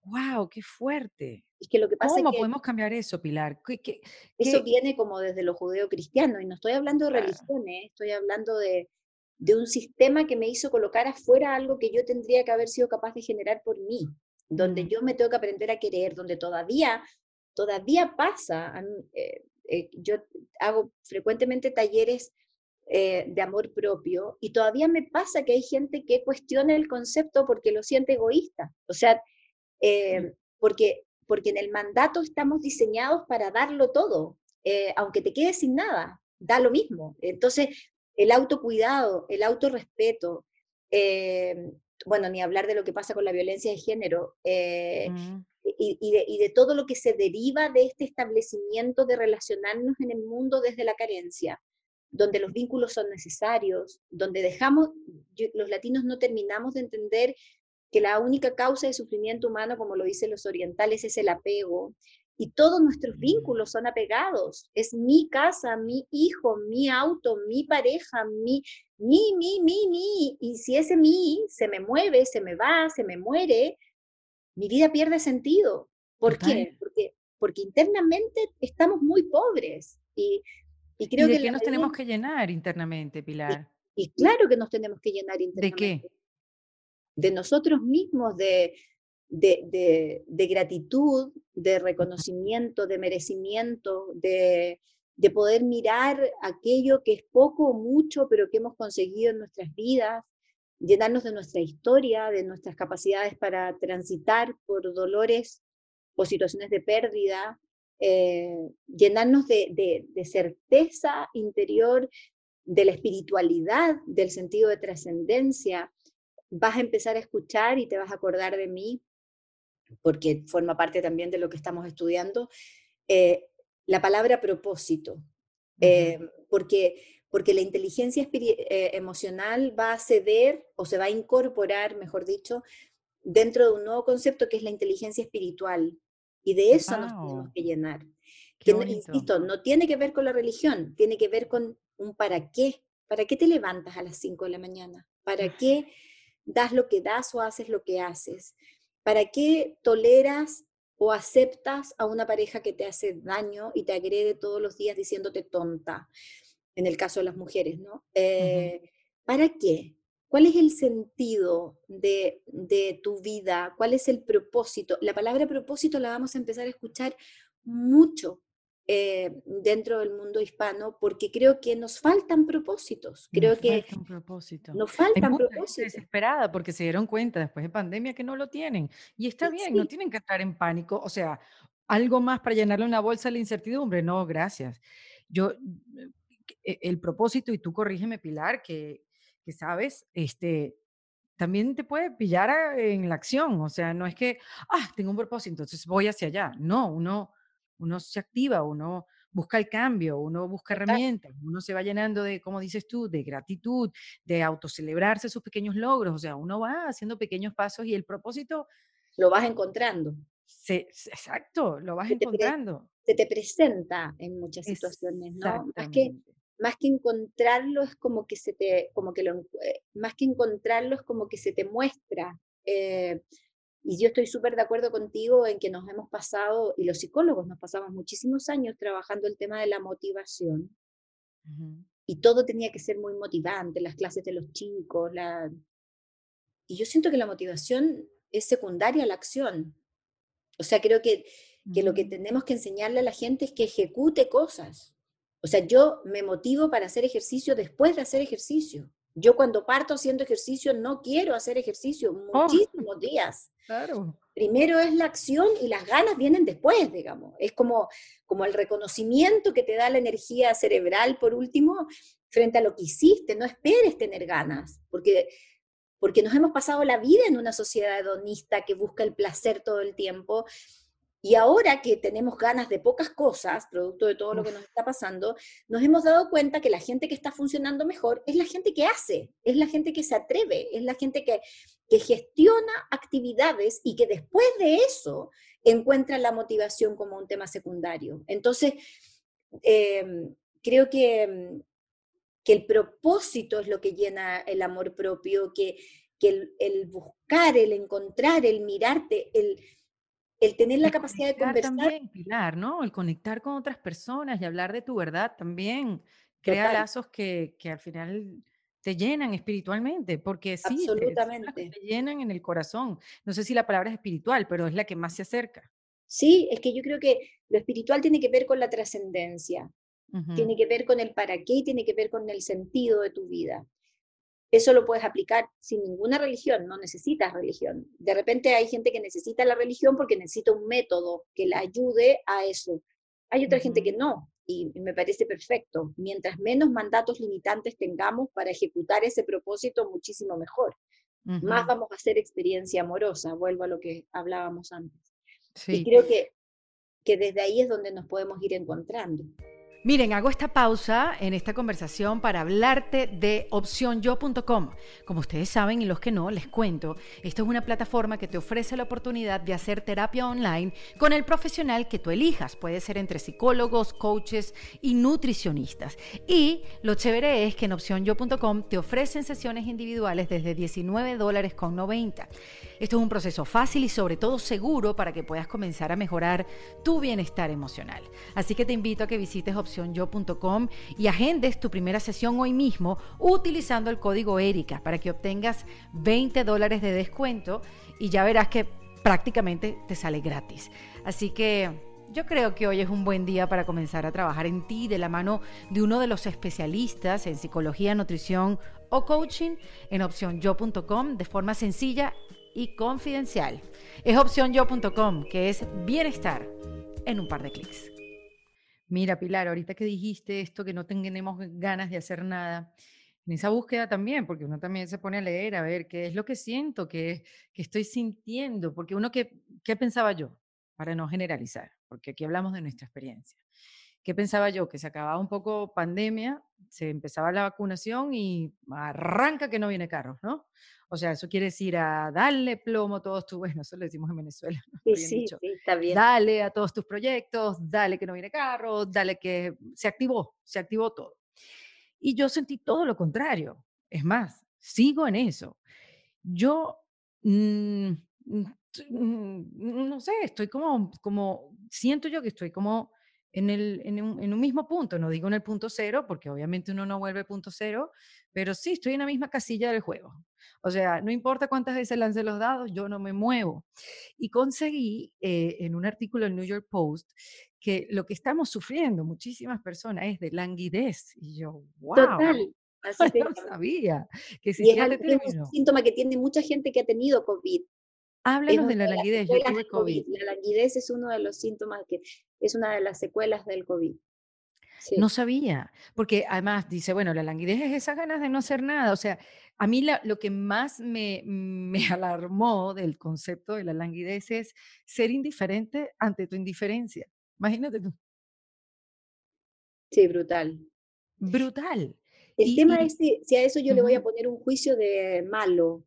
¡Wow! ¡Qué fuerte! es que lo que pasa es ¿Cómo que podemos cambiar eso, Pilar? ¿Qué, qué- eso qué- viene como desde lo judeo-cristiano, y no estoy hablando de religiones, estoy hablando de, de un sistema que me hizo colocar afuera algo que yo tendría que haber sido capaz de generar por mí, donde yo me tengo que aprender a querer, donde todavía, todavía pasa, eh, eh, yo hago frecuentemente talleres eh, de amor propio y todavía me pasa que hay gente que cuestiona el concepto porque lo siente egoísta, o sea, eh, porque, porque en el mandato estamos diseñados para darlo todo, aunque te quedes sin nada, da lo mismo. Entonces, el autocuidado, el autorrespeto, eh, bueno, ni hablar de lo que pasa con la violencia de género, eh, Mm, y, y de, y de todo lo que se deriva de este establecimiento de relacionarnos en el mundo desde la carencia, donde los vínculos son necesarios, donde dejamos, yo- los latinos no terminamos de entender que la única causa de sufrimiento humano, como lo dicen los orientales, es el apego. Y todos nuestros vínculos son apegados. Es mi casa, mi hijo, mi auto, mi pareja, mi, mi, mi, mi, mi. Y si ese mi se me mueve, se me va, se me muere, mi vida pierde sentido. ¿Por Total. qué? Porque, porque internamente estamos muy pobres. Y, y ¿Y creo de que qué nos medida- tenemos que llenar internamente, Pilar? y claro que nos tenemos que llenar ¿De internamente qué? de nosotros mismos, de, de, de- de gratitud, de reconocimiento, de merecimiento, de, de poder mirar aquello que es poco o mucho, pero que hemos conseguido en nuestras vidas, llenarnos de nuestra historia, de nuestras capacidades para transitar por dolores o situaciones de pérdida, eh, llenarnos de, de- certeza interior, de la espiritualidad, del sentido de trascendencia, vas a empezar a escuchar y te vas a acordar de mí, porque forma parte también de lo que estamos estudiando, eh, la palabra propósito, eh, porque, porque la inteligencia eh, emocional va a ceder o se va a incorporar, mejor dicho, dentro de un nuevo concepto que es la inteligencia espiritual. Y de eso nos tenemos que llenar. Que insisto, no tiene que ver con la religión, tiene que ver con un para qué. ¿Para qué te levantas a las 5 de la mañana? ¿Para qué das lo que das o haces lo que haces? ¿Para qué toleras o aceptas a una pareja que te hace daño y te agrede todos los días diciéndote tonta? En el caso de las mujeres, ¿no? Eh, ¿Para qué? ¿Cuál es el sentido de, de tu vida? ¿Cuál es el propósito? La palabra propósito la vamos a empezar a escuchar mucho eh, dentro del mundo hispano porque creo que nos faltan propósitos. Creo Nos que falta un propósito. nos faltan propósitos. desesperada porque se dieron cuenta después de pandemia que no lo tienen. Y está bien, no sí, tienen que estar en pánico. O sea, algo más para llenarle una bolsa a la incertidumbre. No, gracias. Yo, eh, el propósito, y tú corrígeme, Pilar, que, que sabes, este, también te puede pillar a- en la acción. O sea, no es que, ah, tengo un propósito, entonces voy hacia allá. No, uno, uno se activa, uno busca el cambio, uno busca herramientas, uno se va llenando de, como dices tú, de gratitud, de autocelebrarse sus pequeños logros. O sea, uno va haciendo pequeños pasos y el propósito, lo vas encontrando. se, exacto, lo vas Se te, pre- encontrando. se te presenta en muchas situaciones, ¿no? Más que, más que encontrarlo es como que se te, como que lo, eh, más que encontrarlo es como que se te muestra. Eh, Y yo estoy súper de acuerdo contigo en que nos hemos pasado, y los psicólogos nos pasamos muchísimos años trabajando el tema de la motivación. Y todo tenía que ser muy motivante, las clases de los chicos, la... Y yo siento que la motivación es secundaria a la acción. O sea, creo que, que lo que tenemos que enseñarle a la gente es que ejecute cosas. O sea, yo me motivo para hacer ejercicio después de hacer ejercicio. Yo cuando parto haciendo ejercicio no quiero hacer ejercicio oh. muchísimos días. Claro. Primero es la acción y las ganas vienen después, digamos. Es como, como el reconocimiento que te da la energía cerebral, por último, frente a lo que hiciste. No esperes tener ganas, porque, porque nos hemos pasado la vida en una sociedad hedonista que busca el placer todo el tiempo y ahora que tenemos ganas de pocas cosas, producto de todo lo que nos está pasando, nos hemos dado cuenta que la gente que está funcionando mejor es la gente que hace, es la gente que se atreve, es la gente que, que gestiona actividades y que después de eso encuentra la motivación como un tema secundario. Entonces, em, creo que, que, el propósito es lo que llena el amor propio, que, que el, el buscar, el encontrar, el mirarte, el el tener la capacidad de conversar. También, Pilar, ¿no? El conectar con otras personas y hablar de tu verdad también crea lazos que, que, al final te llenan espiritualmente, porque sí, Absolutamente. Te, llenan en el corazón. No sé si la palabra es espiritual, pero es la que más se acerca. Sí, es que yo creo que lo espiritual tiene que ver con la trascendencia, tiene que ver con el para qué tiene que ver con el sentido de tu vida. Eso lo puedes aplicar sin ninguna religión, no necesitas religión. De repente hay gente que necesita la religión porque necesita un método que la ayude a eso. Hay otra gente que no, y, me parece perfecto. Mientras menos mandatos limitantes tengamos para ejecutar ese propósito, muchísimo mejor. Más vamos a hacer experiencia amorosa, vuelvo a lo que hablábamos antes. Y creo que, que desde ahí es donde nos podemos ir encontrando. Miren, hago esta pausa en esta conversación para hablarte de opcionyo.com. Como ustedes saben y los que no, les cuento, esta es una plataforma que te ofrece la oportunidad de hacer terapia online con el profesional que tú elijas. Puede ser entre psicólogos, coaches y nutricionistas. Y lo chévere es que en opcionyo.com te ofrecen sesiones individuales desde 19 dólares con 90. Esto es un proceso fácil y sobre todo seguro para que puedas comenzar a mejorar tu bienestar emocional. Así que te invito a que visites opcionyo.com y agendes tu primera sesión hoy mismo utilizando el código ERICA para que obtengas 20 dólares de descuento y ya verás que prácticamente te sale gratis. Así que yo creo que hoy es un buen día para comenzar a trabajar en ti de la mano de uno de los especialistas en psicología, nutrición o coaching en opcionyo.com de forma sencilla y confidencial. Es opcionyo.com, que es bienestar en un par de clics. Mira, Pilar, ahorita que dijiste esto, que no tenemos ganas de hacer nada, en esa búsqueda también, porque uno también se pone a leer, a ver qué es lo que siento, qué, qué estoy sintiendo, porque uno, ¿qué, ¿qué pensaba yo? Para no generalizar, porque aquí hablamos de nuestra experiencia. ¿Qué pensaba yo? Que se acababa un poco pandemia, se empezaba la vacunación y arranca que no viene carros, ¿no? O sea, eso quiere decir a darle plomo a todos tus, bueno, eso lo decimos en Venezuela. Sí, sí, sí, está bien. Dale a todos tus proyectos, dale que no viene carro, dale que se activó, se activó todo. Y yo sentí todo lo contrario. Es más, sigo en eso. Yo, mm, mm, mm, no sé, estoy como, como, siento yo que estoy como en, el, en, un, mismo punto, no digo en el punto cero, porque obviamente uno no vuelve punto cero, pero sí estoy en la misma casilla del juego. O sea, no importa cuántas veces lance los dados, yo no me muevo. Y conseguí eh, en un artículo del New York Post que lo que estamos sufriendo muchísimas personas es de languidez. Y yo, wow. Total. Así no sabía que es, este un síntoma que tiene mucha gente que ha tenido COVID. Háblanos de la languidez. Yo tuve COVID. La languidez es uno de los síntomas que es una de las secuelas del COVID. No sabía, porque además dice, bueno, la languidez es esas ganas de no hacer nada. O sea, a mí lo que más me, me alarmó del concepto de la languidez es ser indiferente ante tu indiferencia. Imagínate tú. Sí, brutal. Brutal. El tema es si, a eso yo le voy a poner un juicio de malo,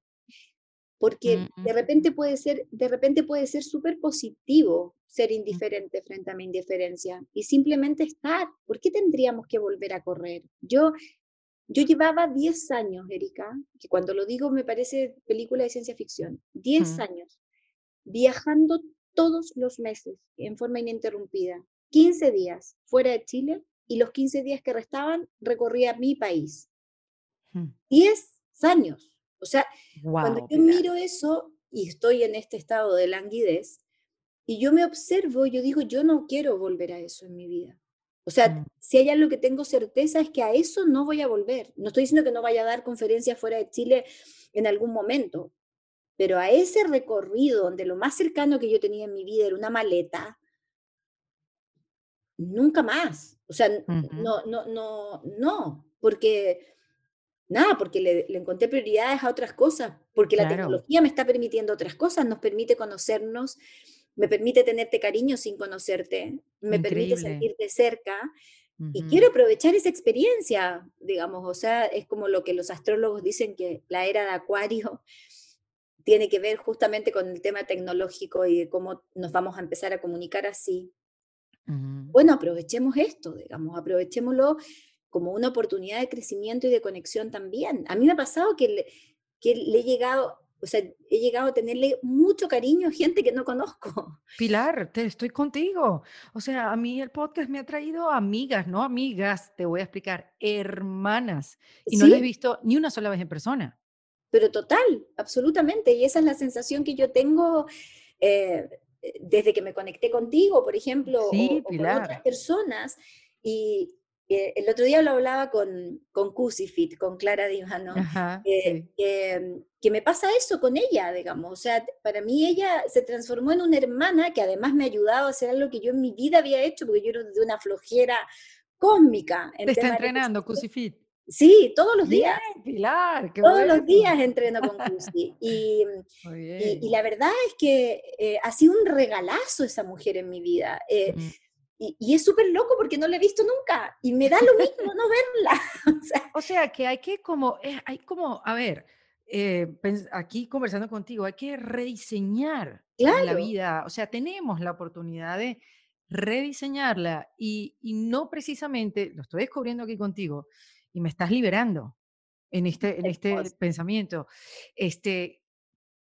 porque de mm. repente puede ser, de repente puede ser súper positivo ser mm. indiferente frente a mi indiferencia y simplemente estar. ¿Por qué tendríamos que volver a correr? Yo, yo llevaba 10 años, Erika, que cuando lo digo me parece película de ciencia ficción, 10 años viajando todos los meses en forma ininterrumpida, 15 días fuera de Chile y los 15 días que restaban recorría mi país. 10 hmm. años. O sea, cuando yo miro eso y estoy en este estado de languidez, y yo me observo, yo digo, yo no quiero volver a eso en mi vida. O sea, mm. si hay algo que tengo certeza es que a eso no voy a volver. No estoy diciendo que no vaya a dar conferencias fuera de Chile en algún momento, pero a ese recorrido donde lo más cercano que yo tenía en mi vida era una maleta, nunca más. O sea, no, no, no, no, porque nada, porque le, encontré prioridades a otras cosas, porque la tecnología me está permitiendo otras cosas, nos permite conocernos, me permite tenerte cariño sin conocerte, me permite sentirte cerca. Y quiero aprovechar esa experiencia, digamos, o sea, es como lo que los astrólogos dicen que la era de Acuario tiene que ver justamente con el tema tecnológico y de cómo nos vamos a empezar a comunicar así. Bueno, aprovechemos esto, digamos, aprovechémoslo como una oportunidad de crecimiento y de conexión también. A mí me ha pasado que que le he llegado, o sea, he llegado a tenerle mucho cariño a gente que no conozco. Pilar, te estoy contigo. O sea, a mí el podcast me ha traído amigas, no amigas, te voy a explicar, hermanas. Y no las he visto ni una sola vez en persona. Pero total, absolutamente. Y esa es la sensación que yo tengo eh, desde que me conecté contigo, por ejemplo, o, con otras personas. Y, el otro día lo hablaba con, con Cusifit, con Clara Dimano, eh, que, me pasa eso con ella, digamos. O sea, para mí ella se transformó en una hermana que además me ha ayudado a hacer algo que yo en mi vida había hecho, porque yo era de una flojera cósmica. Te está entrenando Cusifit. Sí, todos los días. Pilar, Todos los días entreno con Cusi. Y, y, la verdad es que eh, ha sido un regalazo esa mujer en mi vida. Eh, mm. Y, es súper loco porque no la he visto nunca y me da lo mismo no verla. o, sea, que hay que como, eh, hay como, a ver, eh, aquí conversando contigo, hay que rediseñar la vida. O sea, tenemos la oportunidad de rediseñarla y, y, no precisamente, lo estoy descubriendo aquí contigo y me estás liberando en este, en este pensamiento. Este,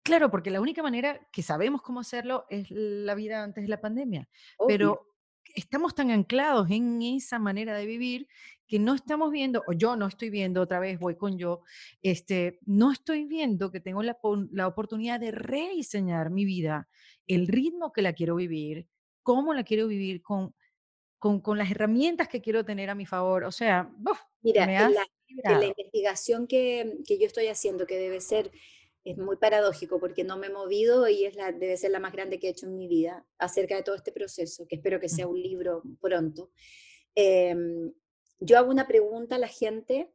claro, porque la única manera que sabemos cómo hacerlo es la vida antes de la pandemia, pero estamos tan anclados en esa manera de vivir que no estamos viendo, o yo no estoy viendo, otra vez voy con yo, este, no estoy viendo que tengo la, la oportunidad de rediseñar mi vida, el ritmo que la quiero vivir, cómo la quiero vivir con, con, con las herramientas que quiero tener a mi favor. O sea, mira, en la, la, investigación que, que yo estoy haciendo, que debe ser es muy paradójico porque no me he movido y es la, debe ser la más grande que he hecho en mi vida acerca de todo este proceso, que espero que sea un libro pronto. Em, yo hago una pregunta a la gente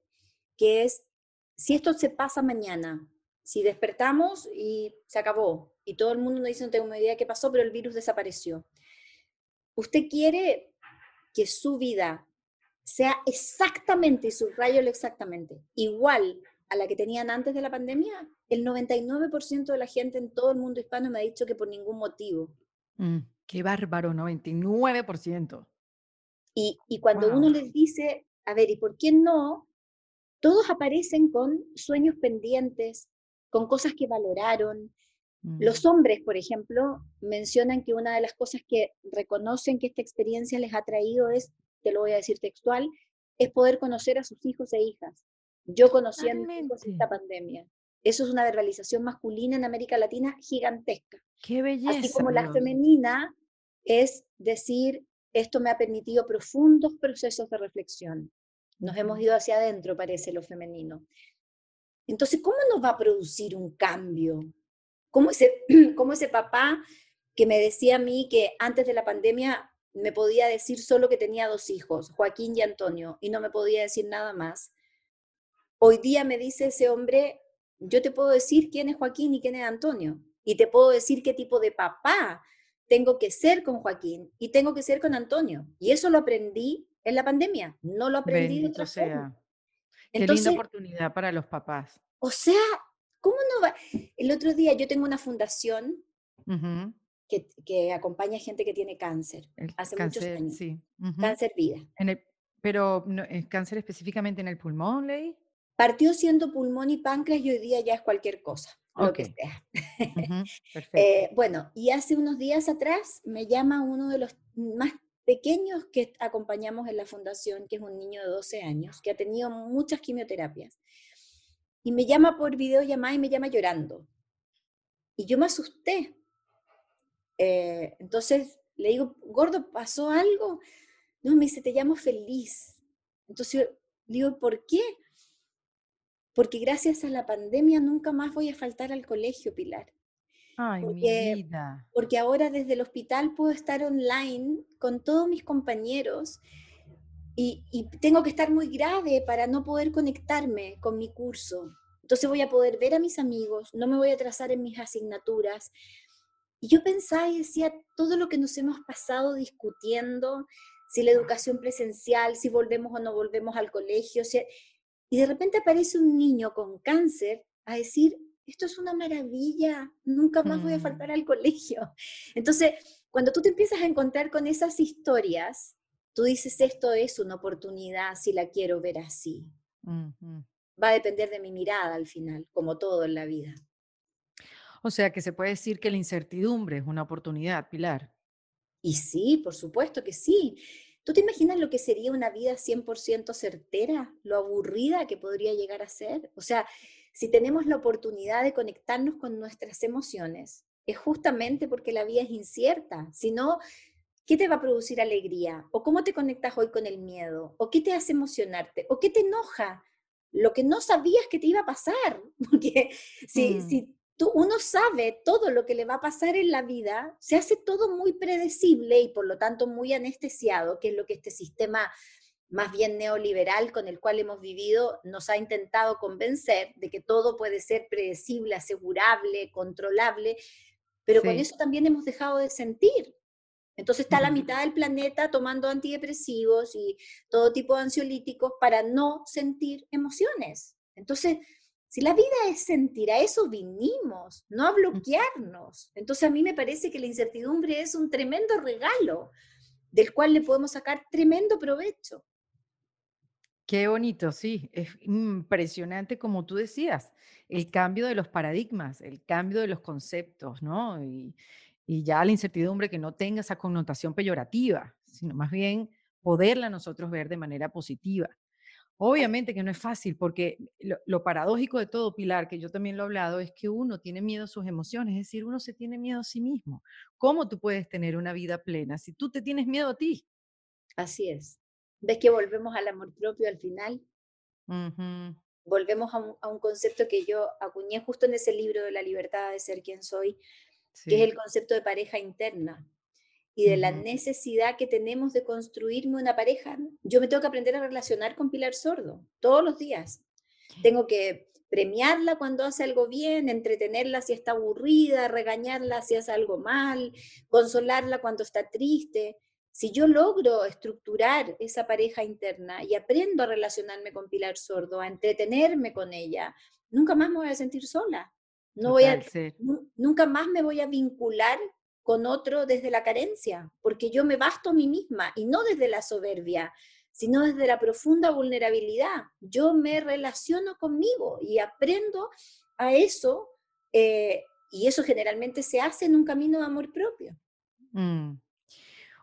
que es, si esto se pasa mañana, si despertamos y se acabó y todo el mundo nos dice no tengo idea qué pasó, pero el virus desapareció, ¿usted quiere que su vida sea exactamente, y subrayo exactamente, igual a la que tenían antes de la pandemia, el 99% de la gente en todo el mundo hispano me ha dicho que por ningún motivo. Mm, qué bárbaro, 99%. Y, y cuando uno les dice, a ver, ¿y por qué no? Todos aparecen con sueños pendientes, con cosas que valoraron. Mm. Los hombres, por ejemplo, mencionan que una de las cosas que reconocen que esta experiencia les ha traído es, te lo voy a decir textual, es poder conocer a sus hijos e hijas. Yo conocí a esta pandemia. Eso es una verbalización masculina en América Latina gigantesca. Qué belleza. Así como la femenina es decir, esto me ha permitido profundos procesos de reflexión. Nos hemos ido hacia adentro, parece lo femenino. Entonces, ¿cómo nos va a producir un cambio? ¿Cómo ese, cómo ese papá que me decía a mí que antes de la pandemia me podía decir solo que tenía dos hijos, Joaquín y Antonio, y no me podía decir nada más? Hoy día me dice ese hombre, yo te puedo decir quién es Joaquín y quién es Antonio, y te puedo decir qué tipo de papá tengo que ser con Joaquín y tengo que ser con Antonio. Y eso lo aprendí en la pandemia, no lo aprendí de otra sea. Qué linda oportunidad para los papás. O sea, ¿cómo no va? El otro día yo tengo una fundación que, acompaña a gente que tiene cáncer hace muchos años. Sí. Cáncer vida. pero ¿es cáncer específicamente en el pulmón, Ley? Partió siendo pulmón y páncreas y hoy día ya es cualquier cosa. lo que sea. Eh, bueno, y hace unos días atrás me llama uno de los más pequeños que acompañamos en la fundación, que es un niño de 12 años, que ha tenido muchas quimioterapias. Y me llama por videollamada y me llama llorando. Y yo me asusté. Eh, entonces le digo, gordo, ¿pasó algo? No, me dice, te llamo feliz. Entonces le digo, ¿por qué? Porque gracias a la pandemia nunca más voy a faltar al colegio, Pilar. Ay, mi vida. Porque ahora desde el hospital puedo estar online con todos mis compañeros y, y, tengo que estar muy grave para no poder conectarme con mi curso. Entonces voy a poder ver a mis amigos, no me voy a atrasar en mis asignaturas. Y yo pensaba y decía todo lo que nos hemos pasado discutiendo, si la educación presencial, si volvemos o no volvemos al colegio. Y de repente aparece un niño con cáncer a decir, esto es una maravilla, nunca más voy a faltar mm. al colegio. Entonces, cuando tú te empiezas a encontrar con esas historias, tú dices, esto es una oportunidad si la quiero ver así. Va a depender de mi mirada al final, como todo en la vida. O sea que se puede decir que la incertidumbre es una oportunidad, Pilar. Y sí, por supuesto que sí. ¿Tú te imaginas lo que sería una vida 100% certera? Lo aburrida que podría llegar a ser. O sea, si tenemos la oportunidad de conectarnos con nuestras emociones, es justamente porque la vida es incierta. Si no, ¿qué te va a producir alegría? ¿O cómo te conectas hoy con el miedo? ¿O qué te hace emocionarte? ¿O qué te enoja? Lo que no sabías que te iba a pasar. Porque si, mm. si tú, uno sabe todo lo que le va a pasar en la vida, se hace todo muy predecible y por lo tanto muy anestesiado, que es lo que este sistema más bien neoliberal con el cual hemos vivido nos ha intentado convencer de que todo puede ser predecible, asegurable, controlable, pero con eso también hemos dejado de sentir. Entonces está la mitad del planeta tomando antidepresivos y todo tipo de ansiolíticos para no sentir emociones. Entonces, si la vida es sentir, a eso vinimos, no a bloquearnos. Entonces a mí me parece que la incertidumbre es un tremendo regalo del cual le podemos sacar tremendo provecho. Qué bonito, sí, es impresionante como tú decías, el cambio de los paradigmas, el cambio de los conceptos, ¿no? Y, ya la incertidumbre que no tenga esa connotación peyorativa, sino más bien poderla nosotros ver de manera positiva. Obviamente que no es fácil, porque lo, lo, paradójico de todo, Pilar, que yo también lo he hablado, es que uno tiene miedo a sus emociones, es decir, uno se tiene miedo a sí mismo. ¿Cómo tú puedes tener una vida plena si tú te tienes miedo a ti? Así es. ¿Ves que volvemos al amor propio al final? Volvemos a un, concepto que yo acuñé justo en ese libro de la libertad de ser quien soy, que es el concepto de pareja interna y de la necesidad que tenemos de construirme una pareja. Yo me tengo que aprender a relacionar con Pilar Sordo todos los días. Tengo que premiarla cuando hace algo bien, entretenerla si está aburrida, regañarla si hace algo mal, consolarla cuando está triste. Si yo logro estructurar esa pareja interna y aprendo a relacionarme con Pilar Sordo, a entretenerme con ella, nunca más me voy a sentir sola. No voy a, Nunca más me voy a vincular con otro desde la carencia, porque yo me basto a mí misma y no desde la soberbia, sino desde la profunda vulnerabilidad. Yo me relaciono conmigo y aprendo a eso, eh, y eso generalmente se hace en un camino de amor propio. Mm.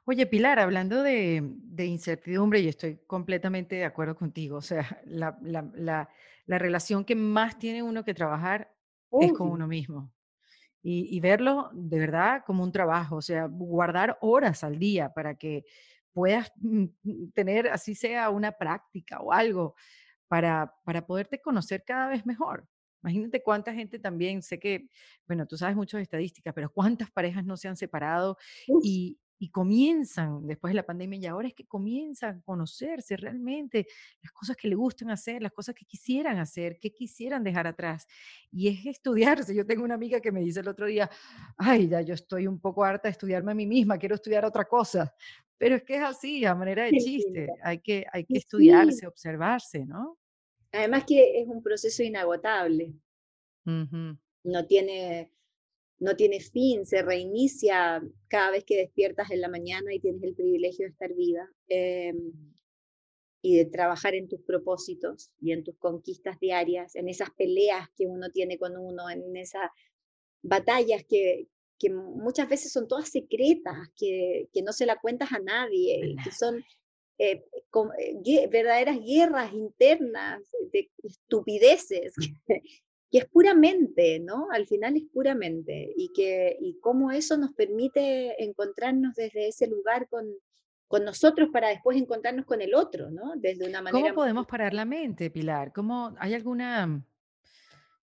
Oye, Pilar, hablando de, incertidumbre, y estoy completamente de acuerdo contigo, o sea, la, relación que más tiene uno que trabajar es con uno mismo. Y, verlo de verdad como un trabajo, o sea, guardar horas al día para que puedas mm, mm, tener, así sea, una práctica o algo para, para poderte conocer cada vez mejor. Imagínate cuánta gente también, sé que, bueno, tú sabes mucho de estadísticas, pero cuántas parejas no se han separado y, y comienzan después de la pandemia y ahora es que comienzan a conocerse realmente las cosas que le gustan hacer, las cosas que quisieran hacer, que quisieran dejar atrás. Y es estudiarse. Yo tengo una amiga que me dice el otro día, ay, ya yo estoy un poco harta de estudiarme a mí misma, quiero estudiar otra cosa. Pero es que es así, a manera de chiste, hay que, hay que estudiarse, observarse, ¿no? Además que es un proceso inagotable. No tiene no tiene fin, se reinicia cada vez que despiertas en la mañana y tienes el privilegio de estar viva. Em, y de trabajar en tus propósitos y en tus conquistas diarias, en esas peleas que uno tiene con uno, en esas batallas que, que muchas veces son todas secretas, que, que no se la cuentas a nadie, que son eh, eh, verdaderas guerras internas, de estupideces, que, es puramente, ¿no? Al final es puramente, y, que, y cómo eso nos permite encontrarnos desde ese lugar con, con nosotros para después encontrarnos con el otro, ¿no? Desde una manera... ¿Cómo podemos parar la mente, Pilar? ¿Cómo, ¿Hay alguna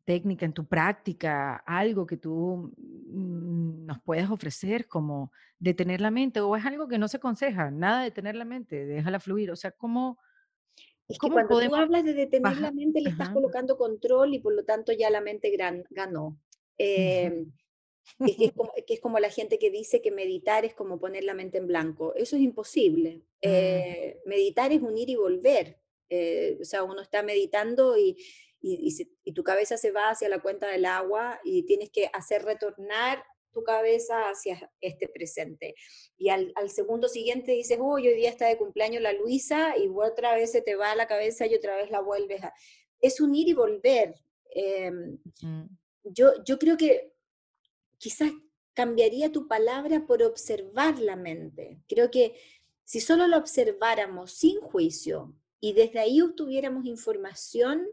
técnica en tu práctica, algo que tú mm, nos puedes ofrecer como detener la mente? ¿O es algo que no se aconseja? Nada de detener la mente, déjala fluir. O sea, ¿cómo... Es que cuando tú hablas de detener la mente, le estás colocando control y por lo tanto ya la mente gran, ganó. Eh, que, es como, la gente que dice que meditar es como poner la mente en blanco. Eso es imposible. Mm. Eh, meditar es unir y volver. Eh, o sea, uno está meditando y, y, tu cabeza se va hacia la cuenta del agua y tienes que hacer retornar tu cabeza hacia este presente. Y al, segundo siguiente dices, uy, hoy día está de cumpleaños la Luisa y otra vez se te va a la cabeza y otra vez la vuelves a... Es unir y volver. Em, yo, yo creo que quizás cambiaría tu palabra por observar la mente. Creo que si solo lo observáramos sin juicio y desde ahí obtuviéramos información,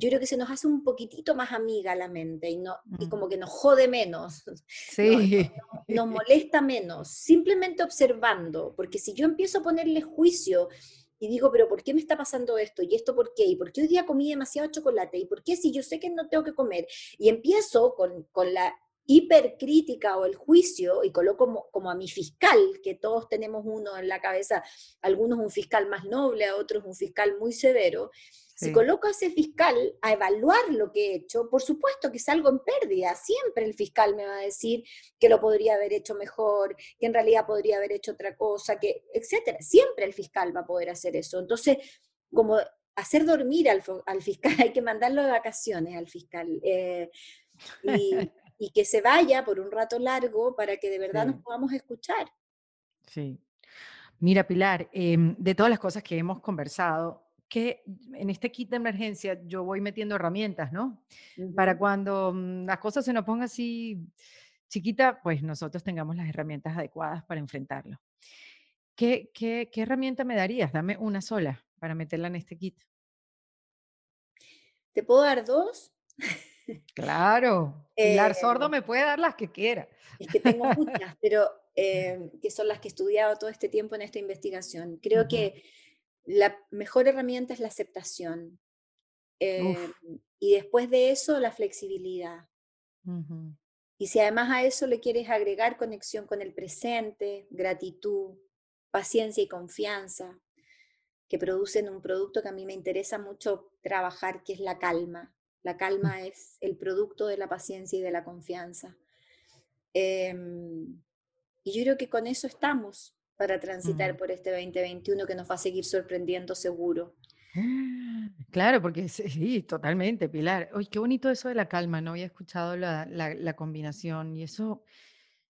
yo creo que se nos hace un poquitito más amiga la mente y, no, y mm. como que nos jode menos, sí. nos, molesta menos, simplemente observando, porque si yo empiezo a ponerle juicio y digo, pero ¿por qué me está pasando esto? ¿Y esto por qué? ¿Y por qué hoy día comí demasiado chocolate? ¿Y por qué si yo sé que no tengo que comer? Y empiezo con, con la hipercrítica o el juicio, y coloco como, como, a mi fiscal, que todos tenemos uno en la cabeza, algunos un fiscal más noble, a otros un fiscal muy severo, si coloco a ese fiscal a evaluar lo que he hecho, por supuesto que salgo en pérdida. Siempre el fiscal me va a decir que lo podría haber hecho mejor, que en realidad podría haber hecho otra cosa, que, etcétera. Siempre el fiscal va a poder hacer eso. Entonces, como hacer dormir al, fiscal, hay que mandarlo de vacaciones al fiscal. Eh, y, que se vaya por un rato largo para que de verdad nos podamos escuchar. Sí. Mira, Pilar, em, de todas las cosas que hemos conversado, que en este kit de emergencia yo voy metiendo herramientas, ¿no? Para cuando mm, las cosas se nos pongan así chiquita, pues nosotros tengamos las herramientas adecuadas para enfrentarlo. ¿Qué, qué, qué herramienta me darías? Dame una sola para meterla en este kit. ¿Te puedo dar dos? Claro, el Sordo me puede dar las que quiera. Es que tengo muchas, pero eh, que son las que he estudiado todo este tiempo en esta investigación. Creo que la mejor herramienta es la aceptación. Em, y después de eso, la flexibilidad. Y si además a eso le quieres agregar conexión con el presente, gratitud, paciencia y confianza, que producen un producto que a mí me interesa mucho trabajar, que es la calma. La mm. calma es el producto de la paciencia y de la confianza. Em, y yo creo que con eso estamos para transitar por este 2021 que nos va a seguir sorprendiendo seguro. Claro, porque sí, totalmente, Pilar. Uy, qué bonito eso de la calma, no había escuchado la, la, combinación y eso...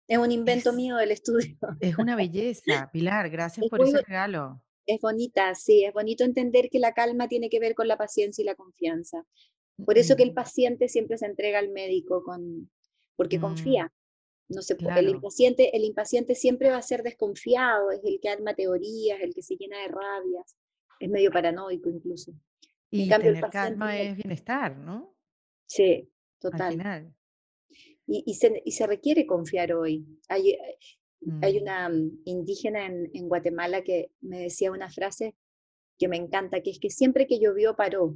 Es un invento mío del estudio. Es una belleza, Pilar, gracias por ese regalo. Es bonita, sí, es bonito entender que la calma tiene que ver con la paciencia y la confianza. Por eso que el paciente siempre se entrega al médico con, porque mm. confía, no sé, el impaciente, el impaciente siempre va a ser desconfiado, es el que arma teorías, el que se llena de rabias, es medio paranoico incluso. Y cambio, tener calma es bienestar, ¿no? Sí, total. Y, y, se, y, se, requiere confiar hoy. Hay, hay mm. una mm, indígena en, en, Guatemala que me decía una frase que me encanta, que es que siempre que llovió paró.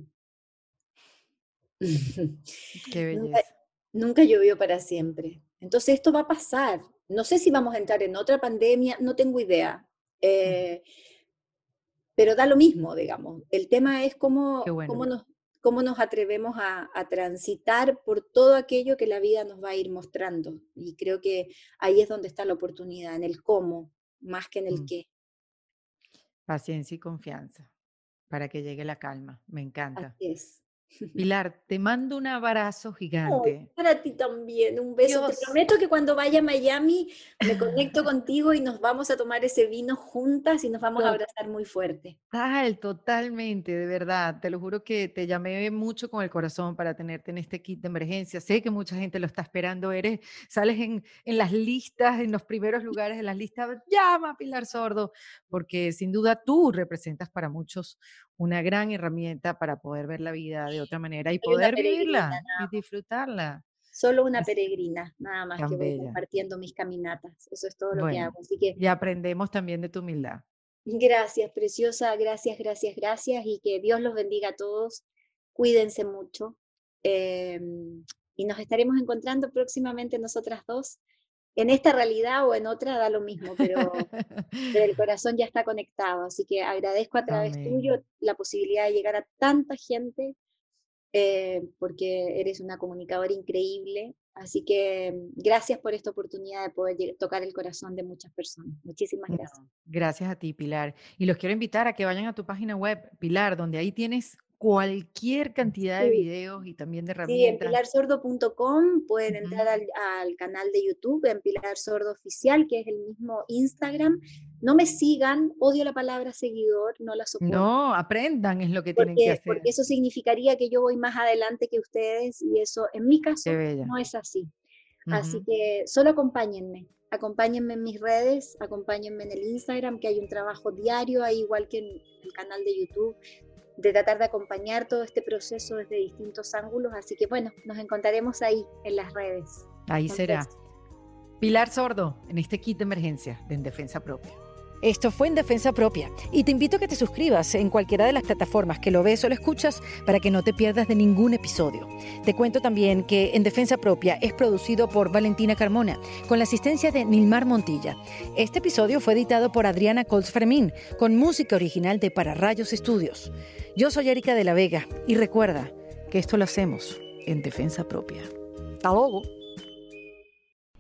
Qué belleza. nunca llovió para siempre. Entonces esto va a pasar. No sé si vamos a entrar en otra pandemia, no tengo idea. Eh, pero da lo mismo, digamos. El tema es cómo, cómo, nos, cómo nos atrevemos a, transitar por todo aquello que la vida nos va a ir mostrando. Y creo que ahí es donde está la oportunidad, en el cómo, más que en el mm. qué. Paciencia y confianza para que llegue la calma. Me encanta. Así es. Pilar, te mando un abrazo gigante. para ti también, un beso. Te prometo que cuando vaya a Miami me conecto contigo y nos vamos a tomar ese vino juntas y nos vamos a abrazar muy fuerte. Total, totalmente, de verdad. Te lo juro que te llamé mucho con el corazón para tenerte en este kit de emergencia. Sé que mucha gente lo está esperando. Eres, sales en, en las listas, en los primeros lugares de las listas. Llama Pilar Sordo, porque sin duda tú representas para muchos una gran herramienta para poder ver la vida de otra manera y poder vivirla y disfrutarla. Solo una peregrina, nada más que voy compartiendo mis caminatas. Eso es todo lo que hago. Así que, y aprendemos también de tu humildad. Gracias, preciosa. Gracias, gracias, gracias. Y que Dios los bendiga a todos. Cuídense mucho. Em, y nos estaremos encontrando próximamente nosotras dos en esta realidad o en otra da lo mismo, pero, el corazón ya está conectado. Así que agradezco a través tuyo la posibilidad de llegar a tanta gente, eh, porque eres una comunicadora increíble. Así que mm, gracias por esta oportunidad de poder tocar el corazón de muchas personas. Muchísimas gracias. gracias a ti, Pilar. Y los quiero invitar a que vayan a tu página web, Pilar, donde ahí tienes cualquier cantidad de videos y también de herramientas. Sí, en pilarsordo.com pueden entrar al, canal de YouTube, en Pilar Sordo Oficial, que es el mismo Instagram. No me sigan, odio la palabra seguidor, no la soporto. No, aprendan, es lo que tienen que hacer. Porque eso significaría que yo voy más adelante que ustedes y eso, en mi caso, no es así. Así que solo acompáñenme, acompáñenme en mis redes, acompáñenme en el Instagram, que hay un trabajo diario, ahí igual que en el canal de YouTube de tratar de acompañar todo este proceso desde distintos ángulos. Así que bueno, nos encontraremos ahí en las redes. Ahí será. Pilar Sordo, en este kit de emergencia de En Defensa Propia. Esto fue en Defensa Propia y te invito a que te suscribas en cualquiera de las plataformas que lo ves o lo escuchas para que no te pierdas de ningún episodio. Te cuento también que En Defensa Propia es producido por Valentina Carmona con la asistencia de Nilmar Montilla. Este episodio fue editado por Adriana Colts Fermín con música original de Para Rayos Estudios. Yo soy Erika de la Vega y recuerda que esto lo hacemos en Defensa Propia. Hasta luego.